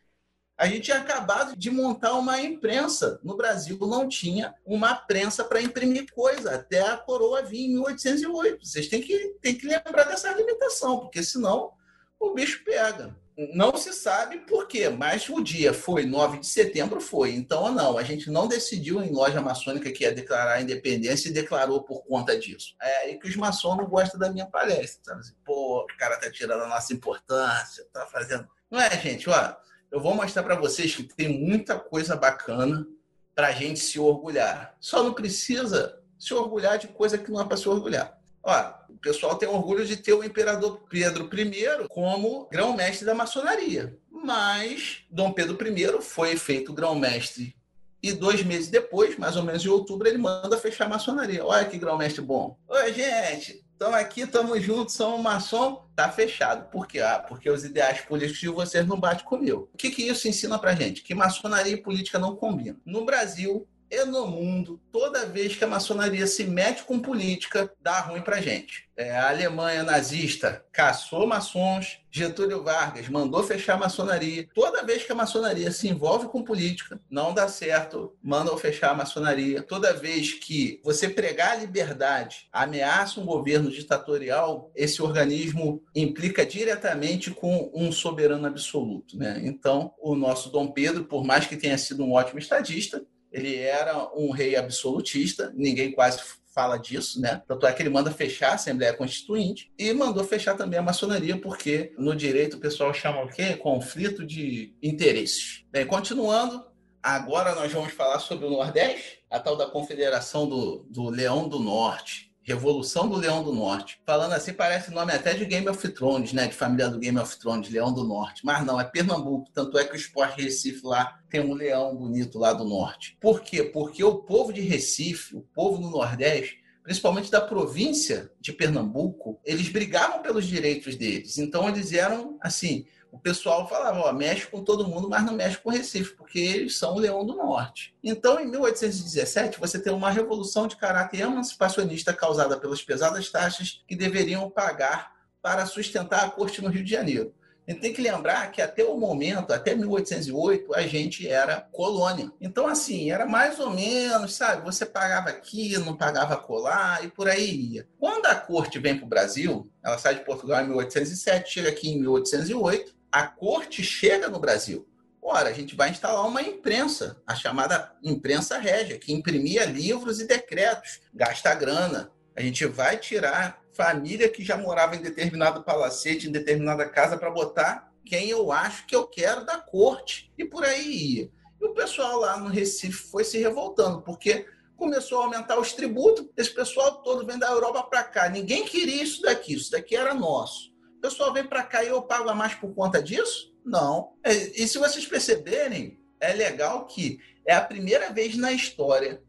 A gente tinha acabado de montar uma imprensa. No Brasil não tinha uma prensa para imprimir coisa, até a coroa vir em 1808. Vocês têm que, têm que lembrar dessa limitação, porque senão o bicho pega. Não se sabe por quê, mas o dia foi 9 de setembro, foi. Então, não, a gente não decidiu em loja maçônica que ia declarar a independência e declarou por conta disso. É aí que os maçons não gostam da minha palestra. Sabe? Assim, Pô, o cara tá tirando a nossa importância, tá fazendo. Não é, gente? Olha, eu vou mostrar para vocês que tem muita coisa bacana para a gente se orgulhar. Só não precisa se orgulhar de coisa que não é para se orgulhar. Ó, o pessoal tem orgulho de ter o imperador Pedro I como grão-mestre da maçonaria. Mas Dom Pedro I foi feito grão-mestre e dois meses depois, mais ou menos em outubro, ele manda fechar a maçonaria. Olha que grão-mestre bom. Oi, gente, Estamos aqui, estamos juntos, somos maçom, tá fechado. Por quê? Ah, porque os ideais políticos de vocês não batem comigo. O que, que isso ensina pra gente? Que maçonaria e política não combinam. No Brasil, e no mundo, toda vez que a maçonaria se mete com política, dá ruim pra gente. É, a Alemanha nazista caçou maçons, Getúlio Vargas mandou fechar a maçonaria. Toda vez que a maçonaria se envolve com política, não dá certo, mandam fechar a maçonaria. Toda vez que você pregar a liberdade, ameaça um governo ditatorial, esse organismo implica diretamente com um soberano absoluto. Né? Então, o nosso Dom Pedro, por mais que tenha sido um ótimo estadista, ele era um rei absolutista, ninguém quase fala disso, né? Tanto é que ele manda fechar a Assembleia Constituinte e mandou fechar também a maçonaria, porque no direito o pessoal chama o quê? Conflito de interesses. Bem, continuando, agora nós vamos falar sobre o Nordeste, a tal da Confederação do, do Leão do Norte. Revolução do Leão do Norte. Falando assim, parece nome até de Game of Thrones, né? De família do Game of Thrones, Leão do Norte. Mas não, é Pernambuco. Tanto é que o Sport Recife lá tem um leão bonito lá do norte. Por quê? Porque o povo de Recife, o povo do Nordeste, principalmente da província de Pernambuco, eles brigavam pelos direitos deles. Então eles eram assim, o pessoal falava, ó, mexe com todo mundo, mas não mexe com o Recife, porque eles são o Leão do Norte. Então, em 1817, você tem uma revolução de caráter emancipacionista causada pelas pesadas taxas que deveriam pagar para sustentar a corte no Rio de Janeiro. A gente tem que lembrar que até o momento, até 1808, a gente era colônia. Então, assim, era mais ou menos, sabe? Você pagava aqui, não pagava colar e por aí ia. Quando a corte vem para o Brasil, ela sai de Portugal em 1807, chega aqui em 1808, a corte chega no Brasil. Ora, a gente vai instalar uma imprensa, a chamada imprensa régia, que imprimia livros e decretos, gasta grana. A gente vai tirar família que já morava em determinado palacete, em determinada casa, para botar quem eu acho que eu quero da corte. E por aí ia. E o pessoal lá no Recife foi se revoltando, porque começou a aumentar os tributos. Esse pessoal todo vem da Europa para cá. Ninguém queria isso daqui, isso daqui era nosso. O pessoal vem para cá e eu pago a mais por conta disso? Não. É, e se vocês perceberem, é legal que é a primeira vez na história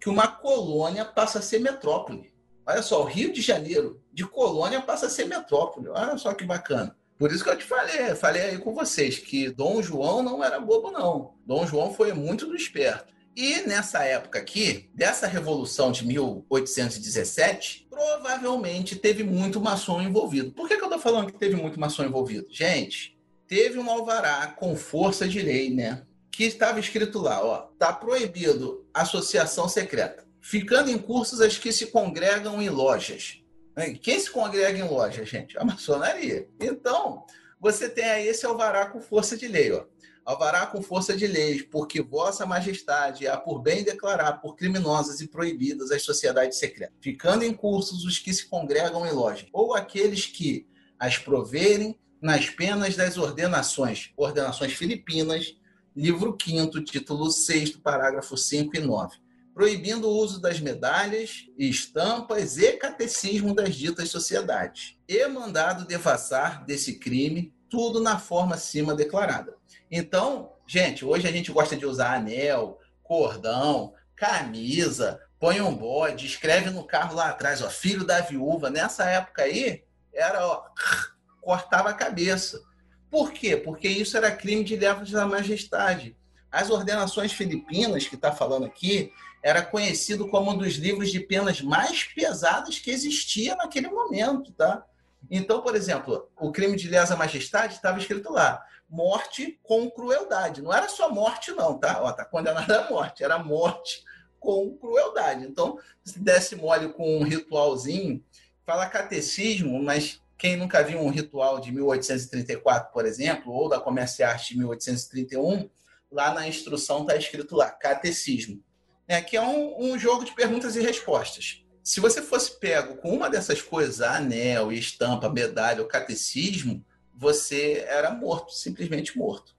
que uma colônia passa a ser metrópole. Olha só, o Rio de Janeiro, de colônia, passa a ser metrópole. Olha só que bacana. Por isso que eu te falei, falei aí com vocês, que Dom João não era bobo, não. Dom João foi muito do esperto. E nessa época aqui, dessa revolução de 1817, provavelmente teve muito maçom envolvido. Por que, que eu estou falando que teve muito maçom envolvido? Gente, teve um alvará com força de lei, né? Que estava escrito lá, ó, tá proibido associação secreta, ficando em cursos as que se congregam em lojas. Quem se congrega em lojas, gente? A maçonaria. Então, você tem aí esse alvará com força de lei, ó alvará com força de leis, porque vossa majestade há por bem declarar por criminosas e proibidas as sociedades secretas, ficando em cursos os que se congregam em loja, ou aqueles que as proverem nas penas das ordenações, ordenações filipinas, livro 5 título 6 parágrafo 5 e 9, proibindo o uso das medalhas, estampas e catecismo das ditas sociedades, e mandado devassar desse crime tudo na forma acima declarada então, gente, hoje a gente gosta de usar anel, cordão, camisa, põe um bode, escreve no carro lá atrás, ó, filho da viúva. Nessa época aí, era, ó, cortava a cabeça. Por quê? Porque isso era crime de leva da majestade. As ordenações filipinas, que está falando aqui, era conhecido como um dos livros de penas mais pesadas que existia naquele momento, tá? Então, por exemplo, o crime de lesa majestade estava escrito lá: morte com crueldade. Não era só morte, não, tá? Ó, tá condenada à morte, era morte com crueldade. Então, se desse mole com um ritualzinho, fala catecismo, mas quem nunca viu um ritual de 1834, por exemplo, ou da Comércio Arte de 1831, lá na instrução está escrito lá, catecismo. É, que é um, um jogo de perguntas e respostas. Se você fosse pego com uma dessas coisas, anel, estampa, medalha ou catecismo, você era morto, simplesmente morto.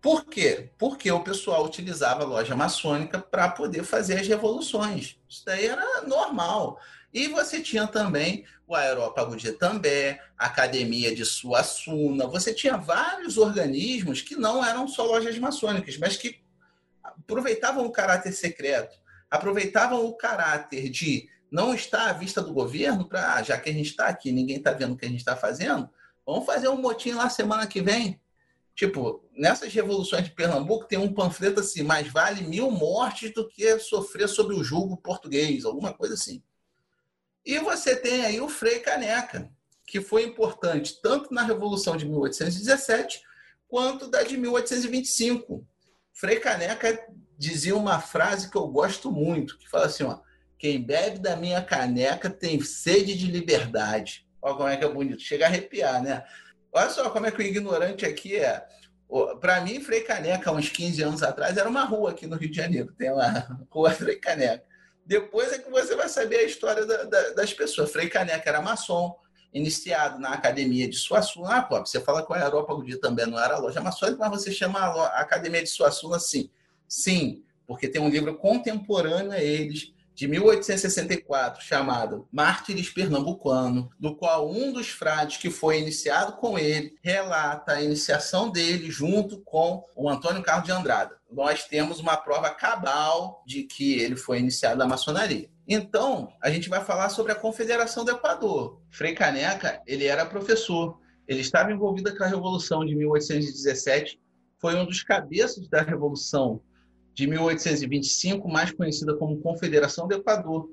Por quê? Porque o pessoal utilizava a loja maçônica para poder fazer as revoluções. Isso daí era normal. E você tinha também o Aerópago de També, a Academia de Suassuna. Você tinha vários organismos que não eram só lojas maçônicas, mas que aproveitavam o caráter secreto, aproveitavam o caráter de não estar à vista do governo para, ah, já que a gente está aqui, ninguém está vendo o que a gente está fazendo, Vamos fazer um motim lá semana que vem. Tipo, nessas revoluções de Pernambuco tem um panfleto assim, mais vale mil mortes do que sofrer sob o julgo português, alguma coisa assim. E você tem aí o Frei Caneca, que foi importante tanto na Revolução de 1817 quanto da de 1825. Frei Caneca dizia uma frase que eu gosto muito, que fala assim, ó, quem bebe da minha caneca tem sede de liberdade. Olha como é que é bonito. Chega a arrepiar, né? Olha só como é que o ignorante aqui é. Para mim, Frei Caneca, uns 15 anos atrás, era uma rua aqui no Rio de Janeiro. Tem uma rua Frei Caneca. Depois é que você vai saber a história da, da, das pessoas. Frei Caneca era maçom, iniciado na academia de Suassuna. Ah, pô, você fala com a Aerópago de também não era loja maçônica, mas você chama a, academia de Suassuna assim. Sim, porque tem um livro contemporâneo a eles, de 1864, chamado Mártires Pernambucano, do qual um dos frades que foi iniciado com ele relata a iniciação dele junto com o Antônio Carlos de Andrada. Nós temos uma prova cabal de que ele foi iniciado na maçonaria. Então, a gente vai falar sobre a Confederação do Equador. Frei Caneca, ele era professor, ele estava envolvido com a Revolução de 1817, foi um dos cabeças da Revolução de 1825, mais conhecida como Confederação do Equador.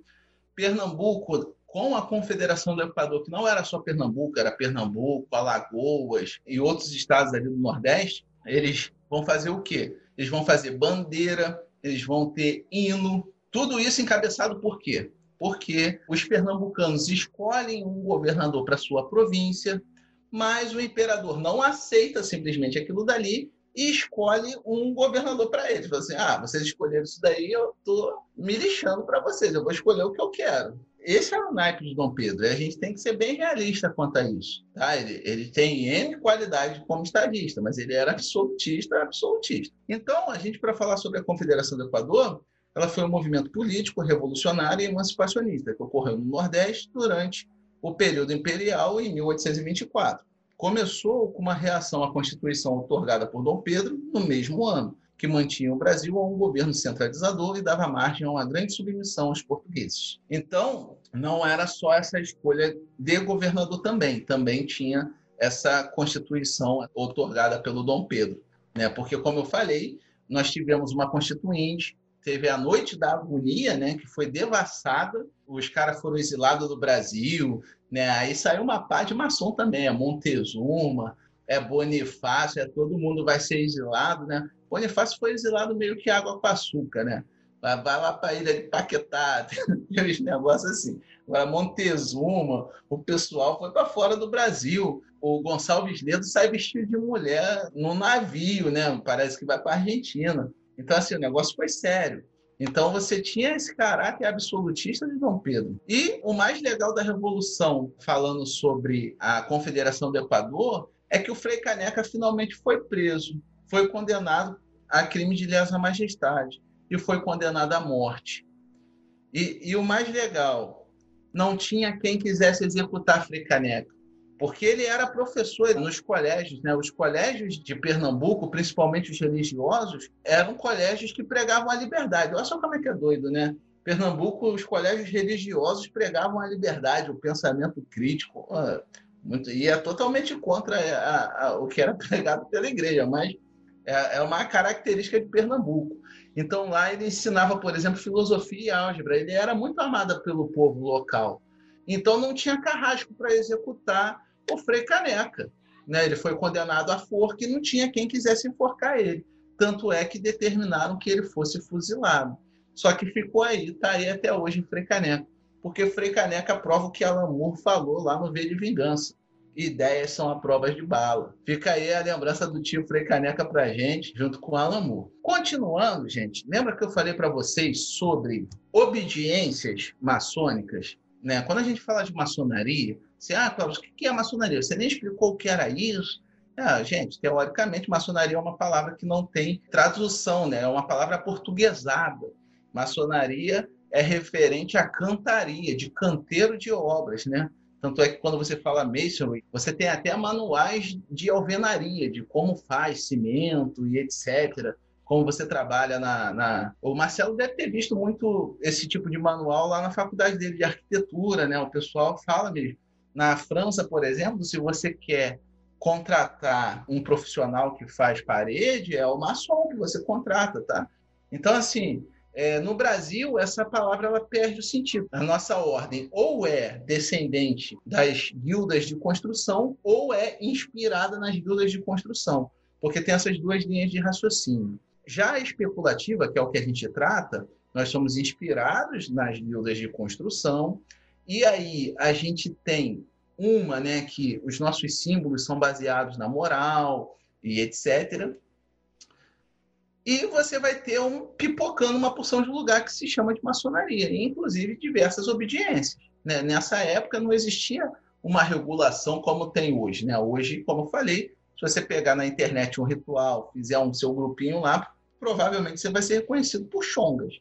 Pernambuco, com a Confederação do Equador, que não era só Pernambuco, era Pernambuco, Alagoas e outros estados ali do Nordeste, eles vão fazer o quê? Eles vão fazer bandeira, eles vão ter hino, tudo isso encabeçado por quê? Porque os pernambucanos escolhem um governador para sua província, mas o imperador não aceita simplesmente aquilo dali e escolhe um governador para eles. Fala assim: ah, vocês escolheram isso daí, eu estou me lixando para vocês, eu vou escolher o que eu quero. Esse é o naipe de Dom Pedro, e a gente tem que ser bem realista quanto a isso. Tá? Ele, ele tem N qualidade como estadista, mas ele era absolutista, absolutista. Então, a gente, para falar sobre a Confederação do Equador, ela foi um movimento político, revolucionário e emancipacionista que ocorreu no Nordeste durante o período imperial em 1824 começou com uma reação à Constituição otorgada por Dom Pedro no mesmo ano, que mantinha o Brasil a um governo centralizador e dava margem a uma grande submissão aos portugueses. Então, não era só essa escolha de governador também, também tinha essa Constituição otorgada pelo Dom Pedro, né? Porque como eu falei, nós tivemos uma constituinte, teve a Noite da Agonia, né, que foi devassada, os caras foram exilados do Brasil, né? Aí saiu uma pá de maçom também, é Montezuma, é Bonifácio, é todo mundo vai ser exilado, né? Bonifácio foi exilado meio que água com açúcar, né? Vai, vai lá para a ilha de Paquetá, aqueles negócios assim. Agora, Montezuma, o pessoal foi para fora do Brasil. O Gonçalves Neto sai vestido de mulher no navio, né? Parece que vai para a Argentina. Então, assim, o negócio foi sério. Então você tinha esse caráter absolutista de Dom Pedro. E o mais legal da Revolução, falando sobre a Confederação do Equador, é que o Frei Caneca finalmente foi preso, foi condenado a crime de lesa majestade e foi condenado à morte. E, e o mais legal, não tinha quem quisesse executar Frei Caneca porque ele era professor nos colégios, né? Os colégios de Pernambuco, principalmente os religiosos, eram colégios que pregavam a liberdade. Olha só como é que é doido, né? Pernambuco, os colégios religiosos pregavam a liberdade, o pensamento crítico, muito, e é totalmente contra a, a, o que era pregado pela igreja, mas é, é uma característica de Pernambuco. Então lá ele ensinava, por exemplo, filosofia e álgebra. Ele era muito amado pelo povo local. Então não tinha carrasco para executar o Frei Caneca. Né? Ele foi condenado à forca e não tinha quem quisesse enforcar ele. Tanto é que determinaram que ele fosse fuzilado. Só que ficou aí, está aí até hoje em Frei Caneca. Porque Frei Caneca prova o que Alan Moore falou lá no V de Vingança. Ideias são a provas de bala. Fica aí a lembrança do tio Frei Caneca para gente, junto com Alan Moore. Continuando, gente, lembra que eu falei para vocês sobre obediências maçônicas? Né? Quando a gente fala de maçonaria, você, ah, Cláudio, o que é maçonaria? Você nem explicou o que era isso. Ah, gente, teoricamente, maçonaria é uma palavra que não tem tradução, né? é uma palavra portuguesada. Maçonaria é referente à cantaria, de canteiro de obras, né? Tanto é que quando você fala masonry, você tem até manuais de alvenaria, de como faz cimento e etc como você trabalha na, na, O Marcelo deve ter visto muito esse tipo de manual lá na faculdade dele de arquitetura, né? O pessoal fala mesmo. Na França, por exemplo, se você quer contratar um profissional que faz parede, é o maçom que você contrata, tá? Então, assim, é, no Brasil, essa palavra ela perde o sentido. A nossa ordem ou é descendente das guildas de construção ou é inspirada nas guildas de construção, porque tem essas duas linhas de raciocínio. Já a especulativa, que é o que a gente trata, nós somos inspirados nas guildas de construção, e aí a gente tem uma, né, que os nossos símbolos são baseados na moral e etc. E você vai ter um pipocando uma porção de lugar que se chama de maçonaria, inclusive diversas obediências. Né? Nessa época não existia uma regulação como tem hoje. Né? Hoje, como eu falei, se você pegar na internet um ritual, fizer um seu grupinho lá, provavelmente você vai ser reconhecido por chongas.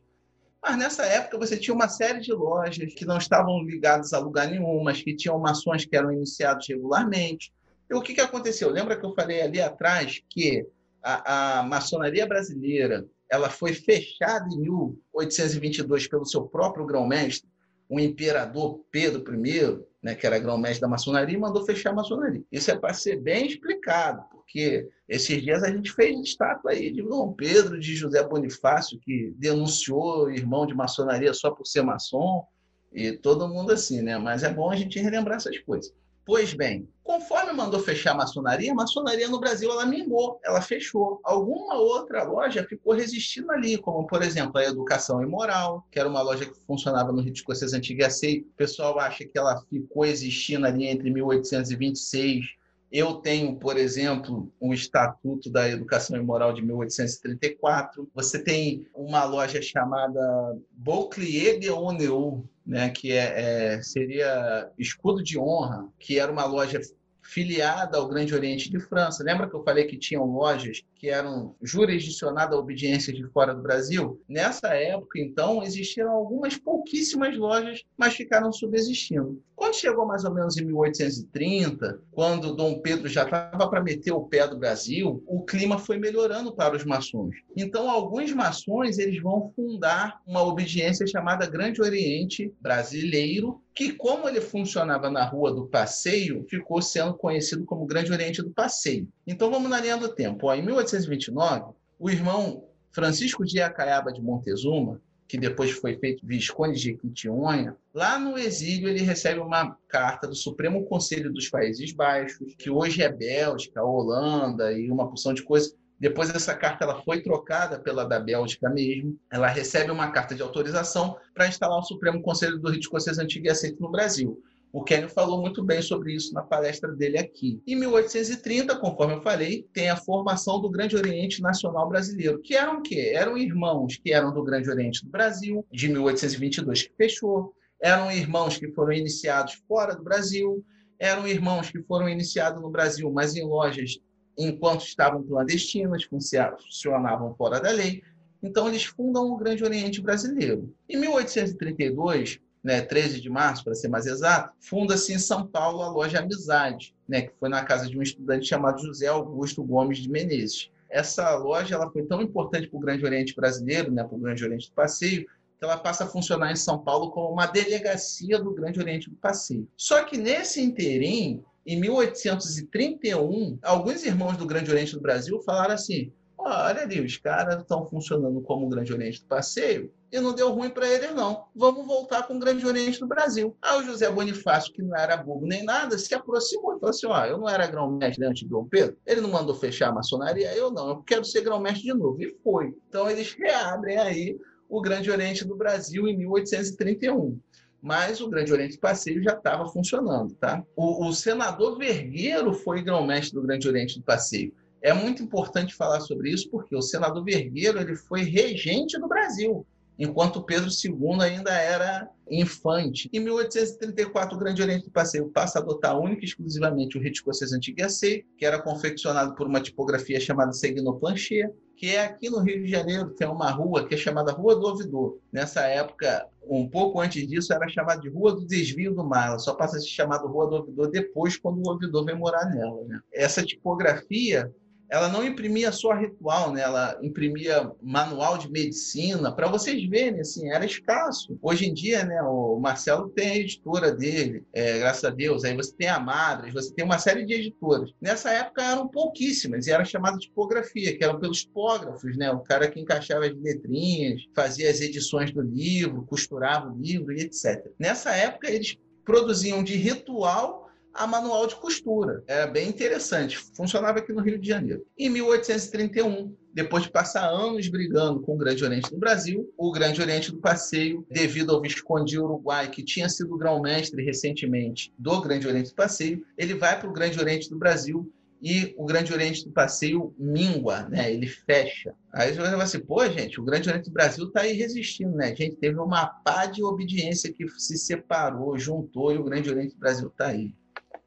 Mas nessa época você tinha uma série de lojas que não estavam ligadas a lugar nenhum, mas que tinham maçons que eram iniciados regularmente. E o que, que aconteceu? Lembra que eu falei ali atrás que a, a maçonaria brasileira ela foi fechada em 1822 pelo seu próprio grão-mestre, o imperador Pedro I, né, que era grão-mestre da maçonaria, e mandou fechar a maçonaria. Isso é para ser bem explicado, porque esses dias a gente fez estátua aí de Dom Pedro, de José Bonifácio, que denunciou irmão de maçonaria só por ser maçom, e todo mundo assim, né? Mas é bom a gente relembrar essas coisas. Pois bem, conforme mandou fechar a maçonaria, a maçonaria no Brasil ela mingou, ela fechou. Alguma outra loja ficou resistindo ali, como por exemplo a Educação e Moral, que era uma loja que funcionava no Rio de Escocês Antiga C. O pessoal acha que ela ficou existindo ali entre 1826 Eu tenho, por exemplo, o Estatuto da Educação e Moral de 1834. Você tem uma loja chamada Bouclier de Honneur, né, que é, é, seria escudo de honra, que era uma loja filiada ao Grande Oriente de França. Lembra que eu falei que tinham lojas que eram jurisdicionadas à obediência de fora do Brasil? Nessa época, então, existiram algumas pouquíssimas lojas, mas ficaram subsistindo. Quando chegou mais ou menos em 1830, quando Dom Pedro já estava para meter o pé do Brasil, o clima foi melhorando para os maçons. Então, alguns maçons eles vão fundar uma obediência chamada Grande Oriente Brasileiro, que como ele funcionava na Rua do Passeio, ficou sendo conhecido como Grande Oriente do Passeio. Então vamos na linha do tempo. Ó, em 1829, o irmão Francisco de Acaiaba de Montezuma, que depois foi feito Visconde de Quitionha, lá no exílio ele recebe uma carta do Supremo Conselho dos Países Baixos, que hoje é Bélgica, Holanda e uma porção de coisas, depois essa carta ela foi trocada pela da Bélgica mesmo. Ela recebe uma carta de autorização para instalar o Supremo Conselho do Rito Escocês Antigo e Aceito no Brasil. O Kenny falou muito bem sobre isso na palestra dele aqui. Em 1830, conforme eu falei, tem a formação do Grande Oriente Nacional Brasileiro, que eram o quê? Eram irmãos que eram do Grande Oriente do Brasil, de 1822 que fechou, eram irmãos que foram iniciados fora do Brasil, eram irmãos que foram iniciados no Brasil, mas em lojas enquanto estavam clandestinos, funcionavam fora da lei. Então, eles fundam o Grande Oriente Brasileiro. Em 1832, né, 13 de março, para ser mais exato, funda-se em São Paulo a loja Amizade, né, que foi na casa de um estudante chamado José Augusto Gomes de Menezes. Essa loja ela foi tão importante para o Grande Oriente Brasileiro, né, para o Grande Oriente do Passeio, que ela passa a funcionar em São Paulo como uma delegacia do Grande Oriente do Passeio. Só que nesse interim, em 1831, alguns irmãos do Grande Oriente do Brasil falaram assim: olha ali, os caras estão funcionando como o Grande Oriente do Passeio e não deu ruim para eles, não. Vamos voltar com o Grande Oriente do Brasil. Aí o José Bonifácio, que não era bobo nem nada, se aproximou e falou assim: ó, eu não era grão-mestre antes de Dom Pedro, ele não mandou fechar a maçonaria, eu não, eu quero ser grão-mestre de novo. E foi. Então eles reabrem aí o Grande Oriente do Brasil em 1831 mas o Grande Oriente Passeio já estava funcionando. Tá? O, o senador Vergueiro foi grão-mestre do Grande Oriente do Passeio. É muito importante falar sobre isso porque o senador Vergueiro ele foi regente do Brasil enquanto Pedro II ainda era infante. Em 1834, o Grande Oriente do Passeio passa a adotar única e exclusivamente o rito escocês e que era confeccionado por uma tipografia chamada Seguinoplancher, que é aqui no Rio de Janeiro, tem uma rua que é chamada Rua do Ouvidor. Nessa época, um pouco antes disso, era chamada de Rua do Desvio do Mar. Ela só passa a ser chamada Rua do Ouvidor depois, quando o ouvidor vem morar nela. Né? Essa tipografia ela não imprimia só ritual, né? ela imprimia manual de medicina, para vocês verem, assim, era escasso. Hoje em dia, né, o Marcelo tem a editora dele, é, graças a Deus, aí você tem a Madras, você tem uma série de editoras. Nessa época eram pouquíssimas, e era chamada de tipografia, que eram pelos tipógrafos, né? o cara que encaixava as letrinhas, fazia as edições do livro, costurava o livro e etc. Nessa época, eles produziam de ritual a manual de costura. Era bem interessante. Funcionava aqui no Rio de Janeiro. Em 1831, depois de passar anos brigando com o Grande Oriente do Brasil, o Grande Oriente do Passeio, devido ao Visconde Uruguai, que tinha sido grão-mestre recentemente do Grande Oriente do Passeio, ele vai para o Grande Oriente do Brasil e o Grande Oriente do Passeio mingua, né? ele fecha. Aí você vai assim, pô, gente, o Grande Oriente do Brasil está aí resistindo, né? A gente teve uma pá de obediência que se separou, juntou, e o Grande Oriente do Brasil está aí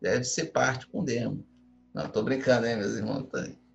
deve ser parte com demo. Não, estou brincando, hein, meus irmãos?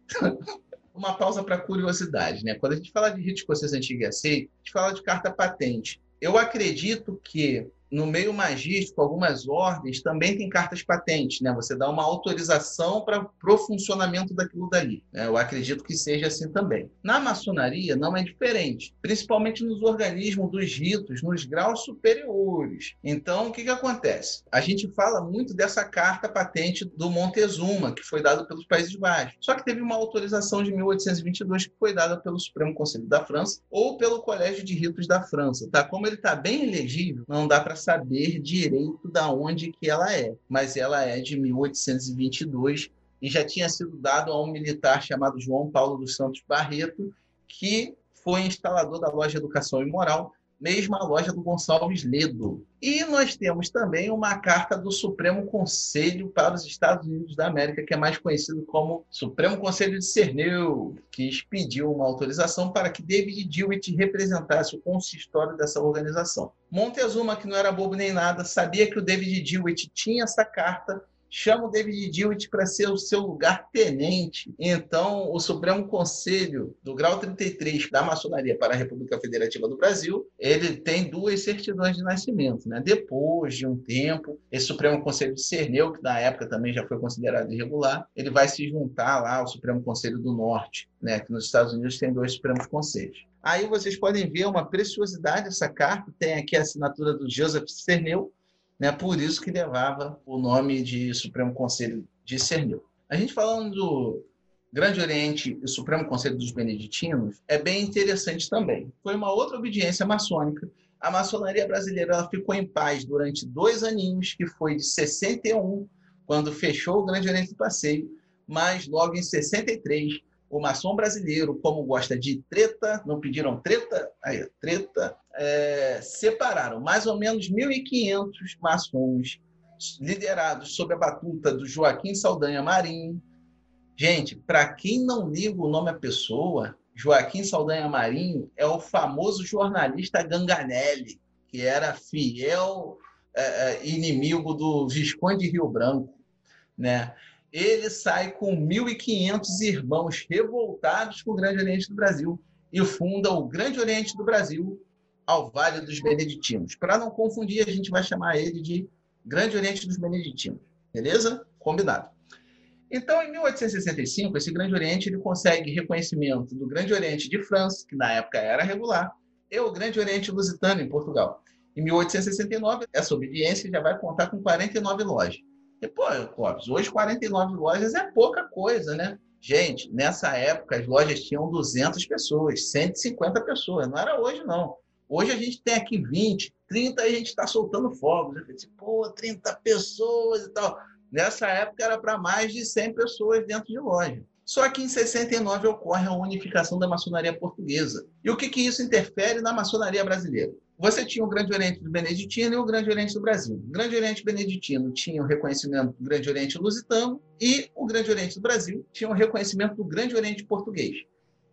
Uma pausa para curiosidade, né? Quando a gente fala de rito escocês antigo e a gente fala de carta patente. Eu acredito que no meio magístico, algumas ordens também têm cartas patentes, né? Você dá uma autorização para o funcionamento daquilo dali. Né? Eu acredito que seja assim também. Na maçonaria não é diferente, principalmente nos organismos dos ritos, nos graus superiores. Então, o que, que acontece? A gente fala muito dessa carta patente do Montezuma, que foi dada pelos Países Baixos. Só que teve uma autorização de 1822 que foi dada pelo Supremo Conselho da França ou pelo Colégio de Ritos da França. Tá? Como ele está bem elegível, não dá para saber direito da onde que ela é, mas ela é de 1822 e já tinha sido dado a um militar chamado João Paulo dos Santos Barreto, que foi instalador da loja Educação e Moral mesma loja do Gonçalves Ledo. E nós temos também uma carta do Supremo Conselho para os Estados Unidos da América, que é mais conhecido como Supremo Conselho de Cerneu, que pediu uma autorização para que David Dewitt representasse o consistório dessa organização. Montezuma, que não era bobo nem nada, sabia que o David Dewitt tinha essa carta chama o David Dewitt para ser o seu lugar tenente. Então, o Supremo Conselho do grau 33 da maçonaria para a República Federativa do Brasil, ele tem duas certidões de nascimento. Né? Depois de um tempo, esse Supremo Conselho de Cerneu, que na época também já foi considerado irregular, ele vai se juntar lá ao Supremo Conselho do Norte, né? que nos Estados Unidos tem dois Supremos Conselhos. Aí vocês podem ver uma preciosidade essa carta, tem aqui a assinatura do Joseph Cerneu, né? Por isso que levava o nome de Supremo Conselho de Cernil. A gente falando do Grande Oriente e Supremo Conselho dos Beneditinos é bem interessante também. Foi uma outra obediência maçônica. A maçonaria brasileira ficou em paz durante dois aninhos, que foi de 61, quando fechou o Grande Oriente do Passeio, mas logo em 63 o maçom brasileiro, como gosta de treta, não pediram treta? Aí, treta, é, separaram mais ou menos 1.500 maçons liderados sob a batuta do Joaquim Saldanha Marinho. Gente, para quem não liga o nome à pessoa, Joaquim Saldanha Marinho é o famoso jornalista Ganganelli, que era fiel é, é inimigo do Visconde de Rio Branco, né? Ele sai com 1.500 irmãos revoltados com o Grande Oriente do Brasil e funda o Grande Oriente do Brasil ao Vale dos Beneditinos. Para não confundir, a gente vai chamar ele de Grande Oriente dos Beneditinos. Beleza? Combinado. Então, em 1865, esse Grande Oriente ele consegue reconhecimento do Grande Oriente de França, que na época era regular, e o Grande Oriente Lusitano, em Portugal. Em 1869, essa obediência já vai contar com 49 lojas. E, pô, Clóvis, hoje 49 lojas é pouca coisa, né? Gente, nessa época as lojas tinham 200 pessoas, 150 pessoas. Não era hoje, não. Hoje a gente tem aqui 20, 30 a gente está soltando fogos. Eu disse, pô, 30 pessoas e tal. Nessa época era para mais de 100 pessoas dentro de loja. Só que em 69 ocorre a unificação da maçonaria portuguesa. E o que, que isso interfere na maçonaria brasileira? Você tinha o Grande Oriente do Beneditino e o Grande Oriente do Brasil. O Grande Oriente Beneditino tinha o reconhecimento do Grande Oriente Lusitano e o Grande Oriente do Brasil tinha o reconhecimento do Grande Oriente Português.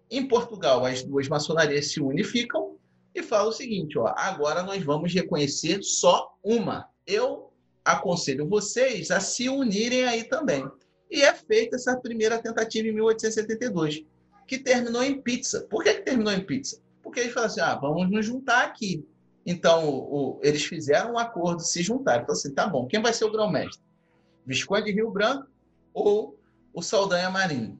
Em Portugal, as duas maçonarias se unificam e falam o seguinte: ó, agora nós vamos reconhecer só uma. Eu aconselho vocês a se unirem aí também. E é feita essa primeira tentativa em 1872, que terminou em pizza. Por que, que terminou em pizza? Porque eles falaram assim: ah, vamos nos juntar aqui. Então, o, eles fizeram um acordo, se juntaram. Então, assim, tá bom, quem vai ser o grão-mestre? Visconde de Rio Branco ou o Saldanha Marinho?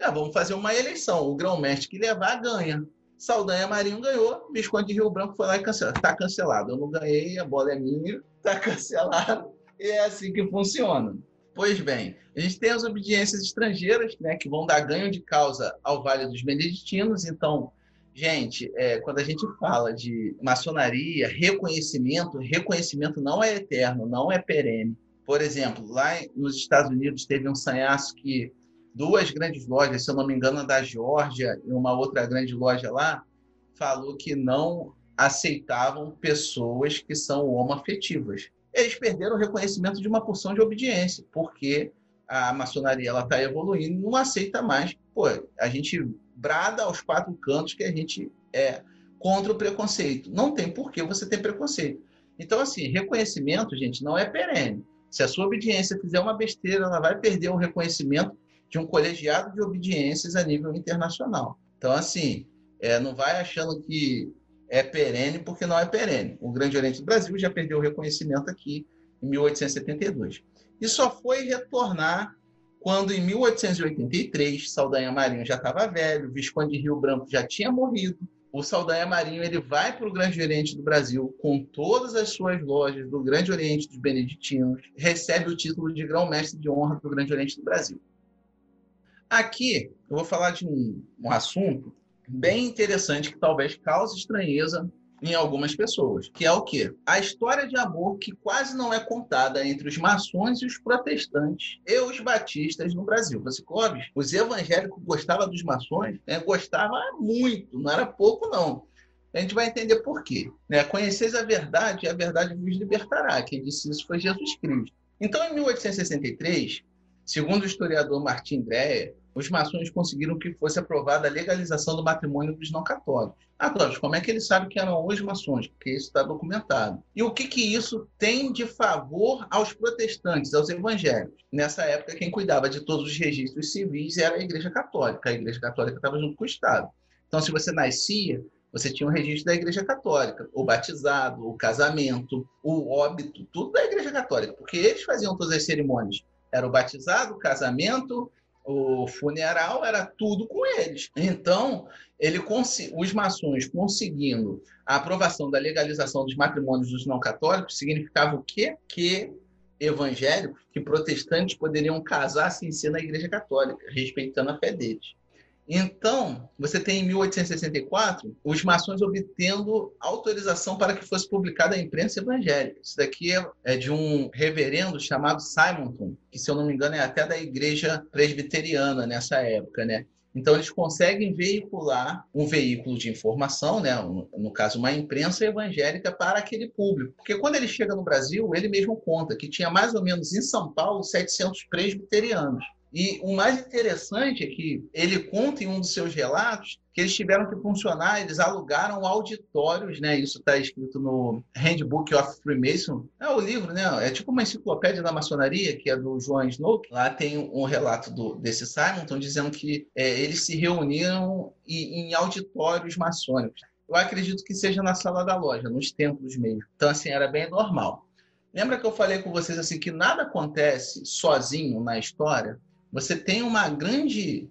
Ah, vamos fazer uma eleição. O grão-mestre que levar, ganha. Saldanha Marinho ganhou, Visconde de Rio Branco foi lá e cancelou. Está cancelado. Eu não ganhei, a bola é minha, está cancelado. E é assim que funciona. Pois bem, a gente tem as obediências estrangeiras, né, que vão dar ganho de causa ao Vale dos Beneditinos. Então, Gente, é, quando a gente fala de maçonaria, reconhecimento, reconhecimento não é eterno, não é perene. Por exemplo, lá nos Estados Unidos teve um sanhaço que duas grandes lojas, se eu não me engano, da Geórgia e uma outra grande loja lá, falou que não aceitavam pessoas que são homoafetivas. Eles perderam o reconhecimento de uma porção de obediência, porque a maçonaria ela está evoluindo, não aceita mais. Pô, a gente brada aos quatro cantos que a gente é contra o preconceito. Não tem por que você ter preconceito. Então, assim, reconhecimento, gente, não é perene. Se a sua obediência fizer uma besteira, ela vai perder o reconhecimento de um colegiado de obediências a nível internacional. Então, assim, é, não vai achando que é perene, porque não é perene. O Grande Oriente do Brasil já perdeu o reconhecimento aqui em 1872. E só foi retornar quando em 1883 Saldanha Marinho já estava velho, Visconde de Rio Branco já tinha morrido. O Saldanha Marinho ele vai para o Grande Oriente do Brasil com todas as suas lojas do Grande Oriente dos Beneditinos, recebe o título de grão-mestre de honra do Grande Oriente do Brasil. Aqui eu vou falar de um, um assunto bem interessante que talvez cause estranheza em algumas pessoas, que é o quê? A história de amor que quase não é contada entre os maçons e os protestantes e os batistas no Brasil. Você, Clóvis, os evangélicos gostavam dos maçons, né? gostava muito, não era pouco não. A gente vai entender por quê. Né? Conheceis a verdade e a verdade vos libertará. Quem disse isso foi Jesus Cristo. Então, em 1863, segundo o historiador Martin Dreyer, os maçons conseguiram que fosse aprovada a legalização do matrimônio dos não católicos. Agora, como é que eles sabem que eram os maçons? Porque isso está documentado. E o que, que isso tem de favor aos protestantes, aos evangélicos? Nessa época, quem cuidava de todos os registros civis era a Igreja Católica. A Igreja Católica estava junto com o Estado. Então, se você nascia, você tinha um registro da Igreja Católica, o batizado, o casamento, o óbito, tudo da Igreja Católica, porque eles faziam todas as cerimônias. Era o batizado, o casamento, o funeral, era tudo com eles. Então, ele os maçons conseguindo a aprovação da legalização dos matrimônios dos não católicos significava o quê? Que evangélicos, que protestantes poderiam casar sem ser na Igreja Católica, respeitando a fé deles. Então, você tem em 1864 os maçons obtendo autorização para que fosse publicada a imprensa evangélica. Isso daqui é, é de um reverendo chamado Simonton, que, se eu não me engano, é até da igreja presbiteriana nessa época, né? Então, eles conseguem veicular um veículo de informação, né? no caso, uma imprensa evangélica, para aquele público. Porque quando ele chega no Brasil, ele mesmo conta que tinha mais ou menos em São Paulo 700 presbiterianos. E o mais interessante é que ele conta em um dos seus relatos que eles tiveram que funcionar, eles alugaram auditórios, né? Isso está escrito no Handbook of Freemason. É o livro, né? É tipo uma enciclopédia da maçonaria, que é do João Snow. Lá tem um relato do, desse Simonton dizendo que é, eles se reuniram em, em auditórios maçônicos. Eu acredito que seja na sala da loja, nos templos mesmo. Então, assim, era bem normal. Lembra que eu falei com vocês assim que nada acontece sozinho na história? Você tem uma grande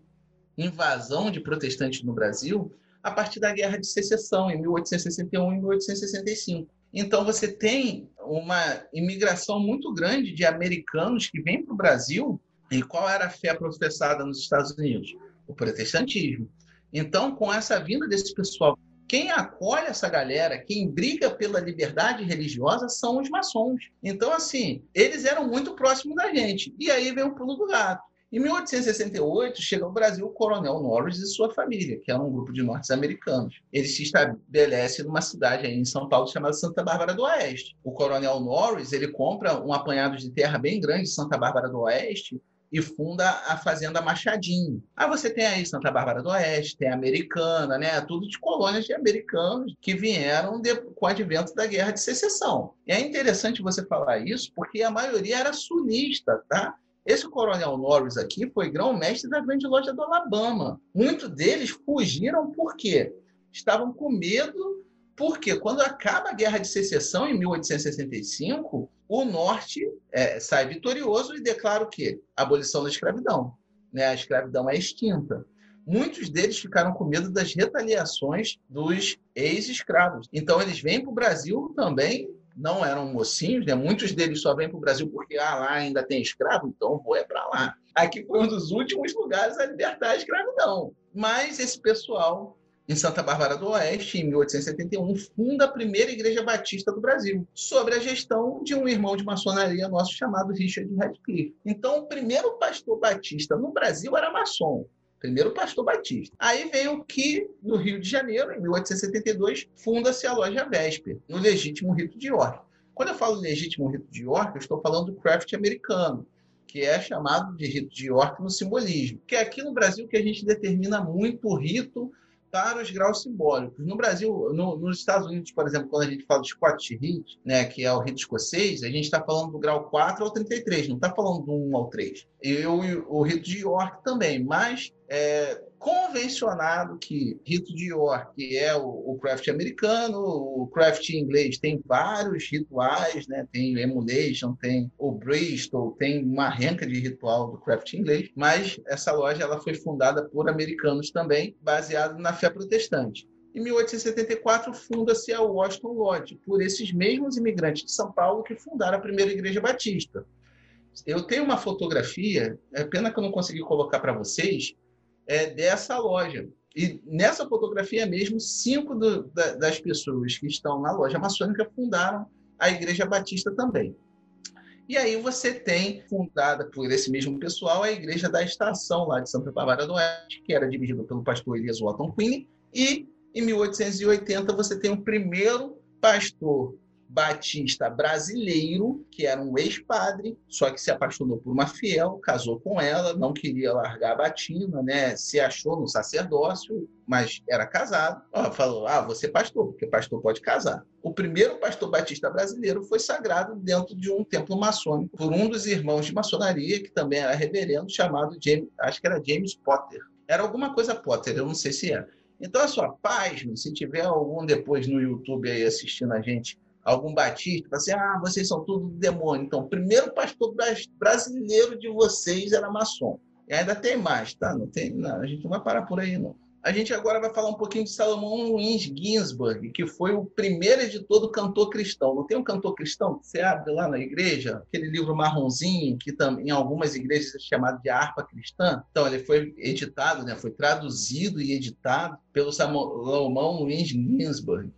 invasão de protestantes no Brasil a partir da Guerra de Secessão, em 1861 e 1865. Então, você tem uma imigração muito grande de americanos que vêm para o Brasil. E qual era a fé professada nos Estados Unidos? O protestantismo. Então, com essa vinda desse pessoal, quem acolhe essa galera, quem briga pela liberdade religiosa são os maçons. Então, assim, eles eram muito próximos da gente. E aí vem o pulo do gato. Em 1868, chega ao Brasil o Coronel Norris e sua família, que era um grupo de norte-americanos. Ele se estabelece numa cidade aí em São Paulo chamada Santa Bárbara do Oeste. O Coronel Norris ele compra um apanhado de terra bem grande em Santa Bárbara do Oeste e funda a Fazenda Machadinho. Aí você tem aí Santa Bárbara do Oeste, tem Americana, né? Tudo de colônias de americanos que vieram de, com o advento da Guerra de Secessão. E é interessante você falar isso porque a maioria era sunista, tá? Esse coronel Norris aqui foi grão-mestre da grande loja do Alabama. Muitos deles fugiram por quê? Estavam com medo, porque quando acaba a Guerra de Secessão, em 1865, o Norte é, sai vitorioso e declara o quê? A abolição da escravidão. Né? A escravidão é extinta. Muitos deles ficaram com medo das retaliações dos ex-escravos. Então, eles vêm para o Brasil também não eram mocinhos, né? muitos deles só vêm para o Brasil porque ah, lá ainda tem escravo, então vou é para lá. Aqui foi um dos últimos lugares a libertar a escravidão. Mas esse pessoal, em Santa Bárbara do Oeste, em 1871, funda a primeira igreja batista do Brasil, sobre a gestão de um irmão de maçonaria nosso chamado Richard Radcliffe. Então, o primeiro pastor batista no Brasil era maçom primeiro pastor batista. Aí vem o que, no Rio de Janeiro, em 1872, funda-se a loja Vesper, no legítimo rito de York. Quando eu falo legítimo rito de York, eu estou falando do craft americano, que é chamado de rito de York no simbolismo, que é aqui no Brasil que a gente determina muito o rito para os graus simbólicos. No Brasil, no, nos Estados Unidos, por exemplo, quando a gente fala do Scottish Rite, né, que é o rito escocês, a gente está falando do grau 4 ao 33, não está falando do 1 ao 3. E o, o rito de York também, mas é convencionado que rito de York é o, o craft americano, o craft inglês tem vários rituais, né? tem emulation, tem o Bristol, tem uma renca de ritual do craft inglês, mas essa loja ela foi fundada por americanos também, baseado na fé protestante. Em 1874, funda-se a Washington Lodge, por esses mesmos imigrantes de São Paulo que fundaram a primeira igreja batista. Eu tenho uma fotografia, é pena que eu não consegui colocar para vocês, é, dessa loja. E nessa fotografia mesmo, cinco do, da, das pessoas que estão na loja maçônica fundaram a Igreja Batista também. E aí você tem, fundada por esse mesmo pessoal, a Igreja da Estação, lá de Santa Bárbara do Oeste, que era dirigida pelo pastor Elias Watton Quinn, e Em 1880, você tem o primeiro pastor batista brasileiro, que era um ex-padre, só que se apaixonou por uma fiel, casou com ela, não queria largar a batina, né? Se achou no sacerdócio, mas era casado. Falou: "Ah, você pastor, porque pastor pode casar". O primeiro pastor batista brasileiro foi sagrado dentro de um templo maçônico por um dos irmãos de maçonaria, que também era reverendo, chamado James, acho que era James Potter. Era alguma coisa Potter, eu não sei se é. Então, a sua paz, se tiver algum depois no YouTube aí assistindo a gente algum batista, fala assim, ah, vocês são tudo demônio. Então, o primeiro pastor brasileiro de vocês era maçom. E ainda tem mais, tá? Não tem, não, a gente não vai parar por aí, não. A gente agora vai falar um pouquinho de Salomão Luiz Ginsburg, que foi o primeiro editor do Cantor Cristão. Não tem um Cantor Cristão que você abre lá na igreja? Aquele livro marronzinho, que em algumas igrejas é chamado de Harpa Cristã. Então, ele foi editado, né? foi traduzido e editado pelo Salomão Luiz Ginsburg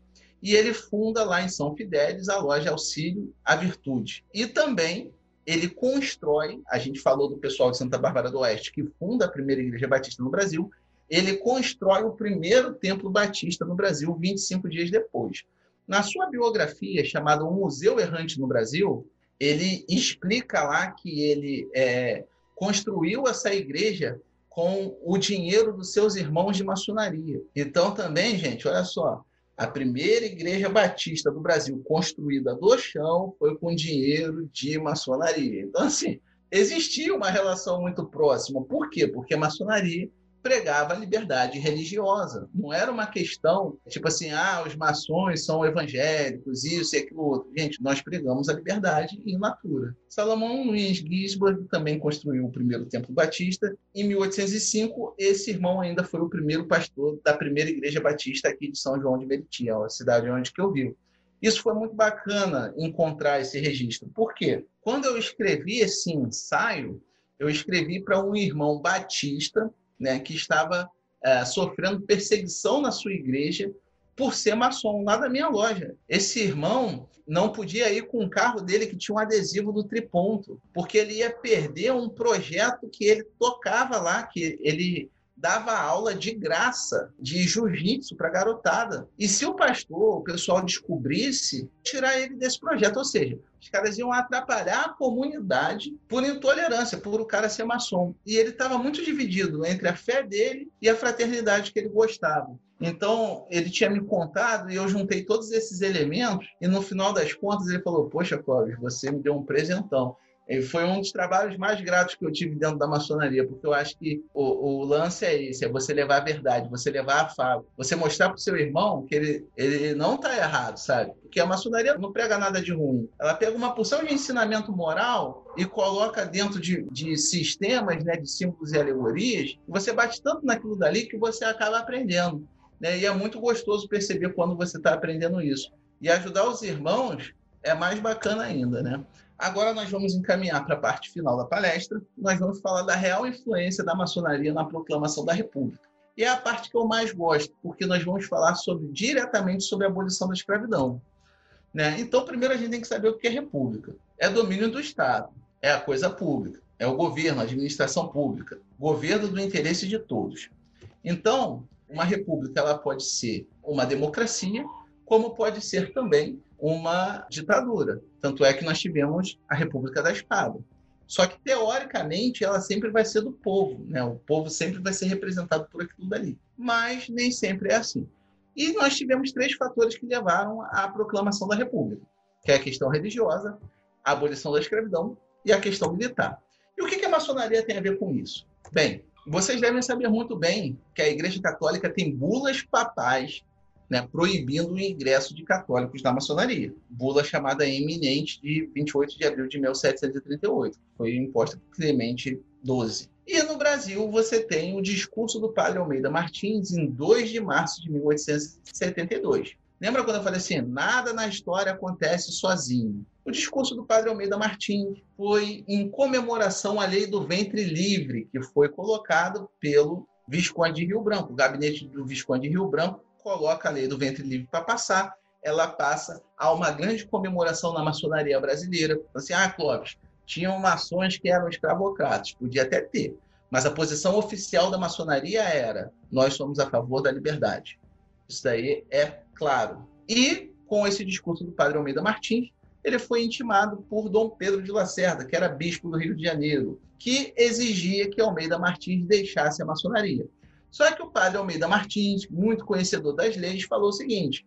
e ele funda lá em São Fidélis a loja Auxílio à Virtude. E também ele constrói, a gente falou do pessoal de Santa Bárbara do Oeste, que funda a primeira igreja batista no Brasil, ele constrói o primeiro templo batista no Brasil 25 dias depois. Na sua biografia, chamada O Museu Errante no Brasil, ele explica lá que ele é, construiu essa igreja com o dinheiro dos seus irmãos de maçonaria. Então, também, gente, olha só, a primeira igreja batista do Brasil construída do chão foi com dinheiro de maçonaria. Então, assim, existia uma relação muito próxima. Por quê? Porque a maçonaria pregava a liberdade religiosa. Não era uma questão tipo assim, ah, os maçons são evangélicos, isso e aquilo outro. Gente, nós pregamos a liberdade in natura. Salomão Luiz Gisborne também construiu o primeiro templo batista. Em 1805, esse irmão ainda foi o primeiro pastor da primeira igreja batista aqui de São João de Meriti, a cidade onde que eu vivo. Isso foi muito bacana encontrar esse registro. Por quê? Quando eu escrevi esse ensaio, eu escrevi para um irmão batista né, que estava é, sofrendo perseguição na sua igreja por ser maçom, lá da minha loja. Esse irmão não podia ir com o carro dele que tinha um adesivo do triponto, porque ele ia perder um projeto que ele tocava lá, que ele dava aula de graça de jiu-jitsu para garotada. E se o pastor, o pessoal descobrisse, tirar ele desse projeto, ou seja, os caras iam atrapalhar a comunidade por intolerância, por o cara ser maçom. E ele estava muito dividido entre a fé dele e a fraternidade que ele gostava. Então, ele tinha me contado e eu juntei todos esses elementos. E no final das contas, ele falou: Poxa, Clóvis, você me deu um presentão. Foi um dos trabalhos mais gratos que eu tive dentro da maçonaria, porque eu acho que o, o lance é esse: é você levar a verdade, você levar a fala, você mostrar para o seu irmão que ele, ele não está errado, sabe? Porque a maçonaria não prega nada de ruim. Ela pega uma porção de ensinamento moral e coloca dentro de, de sistemas, né, de símbolos e alegorias, você bate tanto naquilo dali que você acaba aprendendo. Né? E é muito gostoso perceber quando você está aprendendo isso. E ajudar os irmãos é mais bacana ainda, né? Agora nós vamos encaminhar para a parte final da palestra. Nós vamos falar da real influência da maçonaria na proclamação da República. E é a parte que eu mais gosto, porque nós vamos falar sobre, diretamente sobre a abolição da escravidão. Né? Então, primeiro a gente tem que saber o que é república. É domínio do Estado, é a coisa pública, é o governo, a administração pública, governo do interesse de todos. Então, uma república ela pode ser uma democracia, como pode ser também uma ditadura. Tanto é que nós tivemos a República da Espada. Só que, teoricamente, ela sempre vai ser do povo, né? O povo sempre vai ser representado por aquilo dali. Mas nem sempre é assim. E nós tivemos três fatores que levaram à proclamação da República, que é a questão religiosa, a abolição da escravidão e a questão militar. E o que a maçonaria tem a ver com isso? Bem, vocês devem saber muito bem que a Igreja Católica tem bulas papais né, proibindo o ingresso de católicos na maçonaria. Bula chamada eminente de 28 de abril de 1738, foi imposta por Clemente XII. E no Brasil você tem o discurso do padre Almeida Martins em 2 de março de 1872. Lembra quando eu falei assim, nada na história acontece sozinho? O discurso do padre Almeida Martins foi em comemoração à lei do ventre livre, que foi colocado pelo Visconde de Rio Branco. O gabinete do Visconde de Rio Branco coloca a lei do ventre livre para passar, ela passa a uma grande comemoração na maçonaria brasileira. Assim, ah, Clóvis, tinham maçons que eram escravocratas, podia até ter, mas a posição oficial da maçonaria era: nós somos a favor da liberdade. Isso daí é claro. E com esse discurso do padre Almeida Martins, ele foi intimado por Dom Pedro de Lacerda, que era bispo do Rio de Janeiro, que exigia que Almeida Martins deixasse a maçonaria. Só que o padre Almeida Martins, muito conhecedor das leis, falou o seguinte: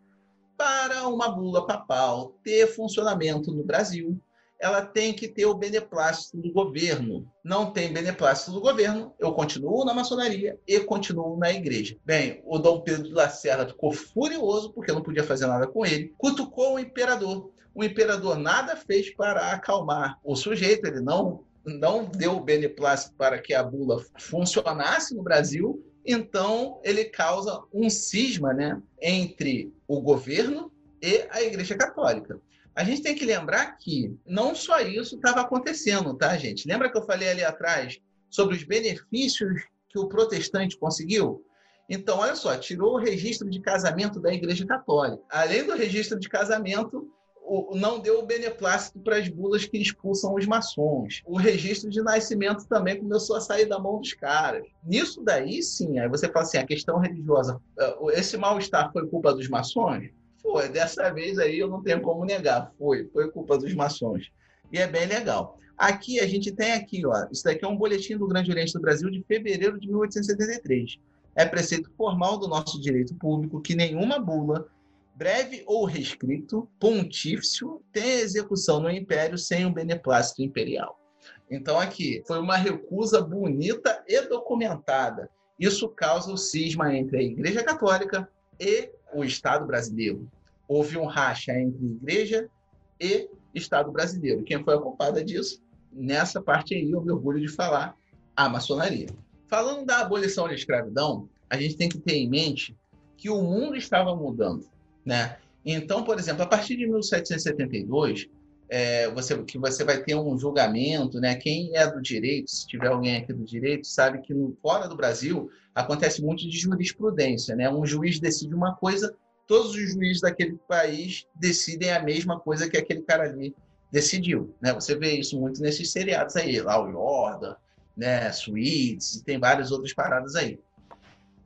para uma bula papal ter funcionamento no Brasil, ela tem que ter o beneplácito do governo. Não tem beneplácito do governo, eu continuo na maçonaria e continuo na igreja. Bem, o Dom Pedro de Lacerda ficou furioso porque não podia fazer nada com ele, cutucou o imperador. O imperador nada fez para acalmar o sujeito, ele não não deu o beneplácito para que a bula funcionasse no Brasil, então ele causa um cisma né, entre o governo e a Igreja Católica. A gente tem que lembrar que não só isso estava acontecendo, tá, gente? Lembra que eu falei ali atrás sobre os benefícios que o protestante conseguiu? Então, olha só, tirou o registro de casamento da Igreja Católica. Além do registro de casamento, não deu o beneplácito para as bulas que expulsam os maçons. O registro de nascimento também começou a sair da mão dos caras. Nisso daí, sim, aí você fala assim, a questão religiosa, eh, esse mal-estar foi culpa dos maçons? Foi, dessa vez aí eu não tenho como negar, foi, foi culpa dos maçons. E é bem legal. Aqui a gente tem aqui, ó, isso daqui é um boletim do Grande Oriente do Brasil de fevereiro de 1873. É preceito formal do nosso direito público que nenhuma bula breve ou restrito, pontífice, tem execução no império sem o beneplácito imperial. Então, aqui, foi uma recusa bonita e documentada. Isso causa o cisma entre a Igreja Católica e o Estado brasileiro. Houve um racha entre Igreja e Estado brasileiro. Quem foi a culpada disso? Nessa parte aí, eu me orgulho de falar a maçonaria. Falando da abolição da escravidão, a gente tem que ter em mente que o mundo estava mudando. Né? Então, por exemplo, a partir de 1772, é, você, que você vai ter um julgamento, né? Quem é do direito, se tiver alguém aqui do direito, sabe que no, fora do Brasil acontece muito de jurisprudência, né? Um juiz decide uma coisa, todos os juízes daquele país decidem a mesma coisa que aquele cara ali decidiu, né? Você vê isso muito nesses seriados aí, lá o Jordan, né? Tem várias outras paradas aí.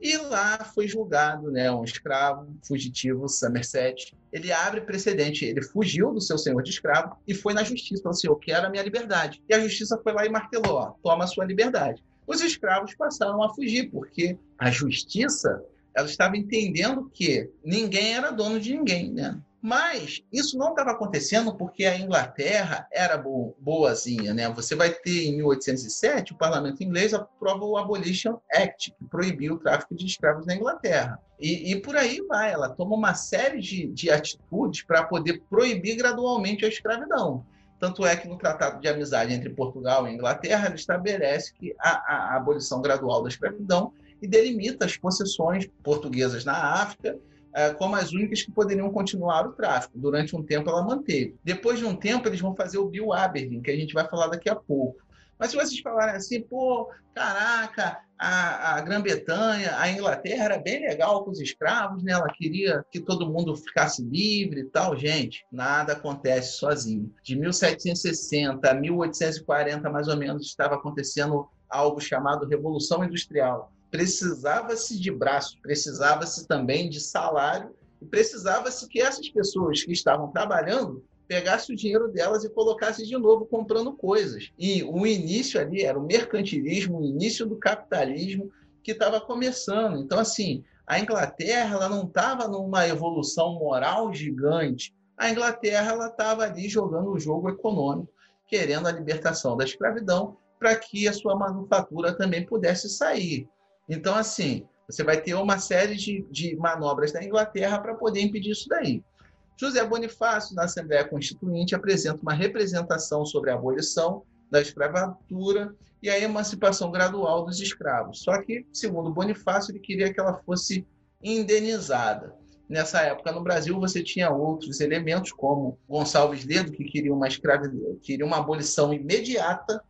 E lá foi julgado né, um escravo fugitivo, Somerset. Ele abre precedente, ele fugiu do seu senhor de escravo e foi na justiça, falou assim, eu quero a minha liberdade. E a justiça foi lá e martelou, ó, toma a sua liberdade. Os escravos passaram a fugir, porque a justiça ela estava entendendo que ninguém era dono de ninguém, né? Mas isso não estava acontecendo porque a Inglaterra era bo boazinha, né? Você vai ter em 1807 o parlamento inglês aprova o Abolition Act, que proibiu o tráfico de escravos na Inglaterra. E, e por aí vai, ela toma uma série de, de atitudes para poder proibir gradualmente a escravidão. Tanto é que no Tratado de Amizade entre Portugal e Inglaterra, ele estabelece que a, a, abolição gradual da escravidão e delimita as possessões portuguesas na África como as únicas que poderiam continuar o tráfico. Durante um tempo ela manteve. Depois de um tempo eles vão fazer o Bill Aberdeen, que a gente vai falar daqui a pouco. Mas se vocês falarem assim, pô, caraca, a, a Grã-Bretanha, a Inglaterra era bem legal com os escravos, né? Ela queria que todo mundo ficasse livre e tal. Gente, nada acontece sozinho. De 1760 a 1840, mais ou menos, estava acontecendo algo chamado Revolução Industrial precisava-se de braço, precisava-se também de salário e precisava-se que essas pessoas que estavam trabalhando pegassem o dinheiro delas e colocassem de novo comprando coisas. E o início ali era o mercantilismo, o início do capitalismo que estava começando. Então, assim, a Inglaterra ela não estava numa evolução moral gigante. A Inglaterra ela estava ali jogando o jogo econômico, querendo a libertação da escravidão para que a sua manufatura também pudesse sair. Então, assim, você vai ter uma série de, de manobras da Inglaterra para poder impedir isso daí. José Bonifácio, na Assembleia Constituinte, apresenta uma representação sobre a abolição da escravatura e a emancipação gradual dos escravos. Só que, segundo Bonifácio, ele queria que ela fosse indenizada. Nessa época, no Brasil, você tinha outros elementos, como Gonçalves Ledo, que queria uma, queria uma abolição imediata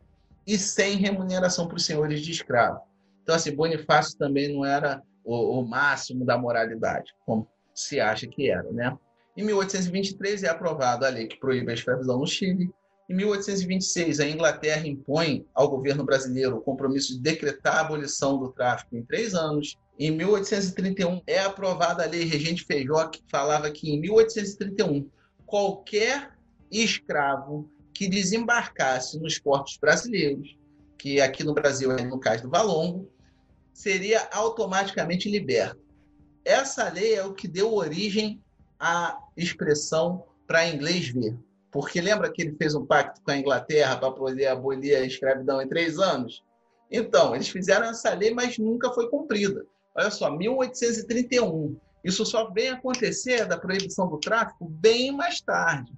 e sem remuneração para os senhores de escravo. Então, assim, Bonifácio também não era o, o máximo da moralidade, como se acha que era, né? Em 1823 é aprovada a lei que proíbe a escravidão no Chile. Em 1826, a Inglaterra impõe ao governo brasileiro o compromisso de decretar a abolição do tráfico em três anos. Em 1831, é aprovada a Lei Regente Feijó, que falava que em 1831, qualquer escravo que desembarcasse nos portos brasileiros, que aqui no Brasil é no caso do Valongo, seria automaticamente liberto. Essa lei é o que deu origem à expressão para inglês ver. Porque lembra que ele fez um pacto com a Inglaterra para poder abolir a escravidão em três anos? Então, eles fizeram essa lei, mas nunca foi cumprida. Olha só, 1831. Isso só vem acontecer da proibição do tráfico bem mais tarde.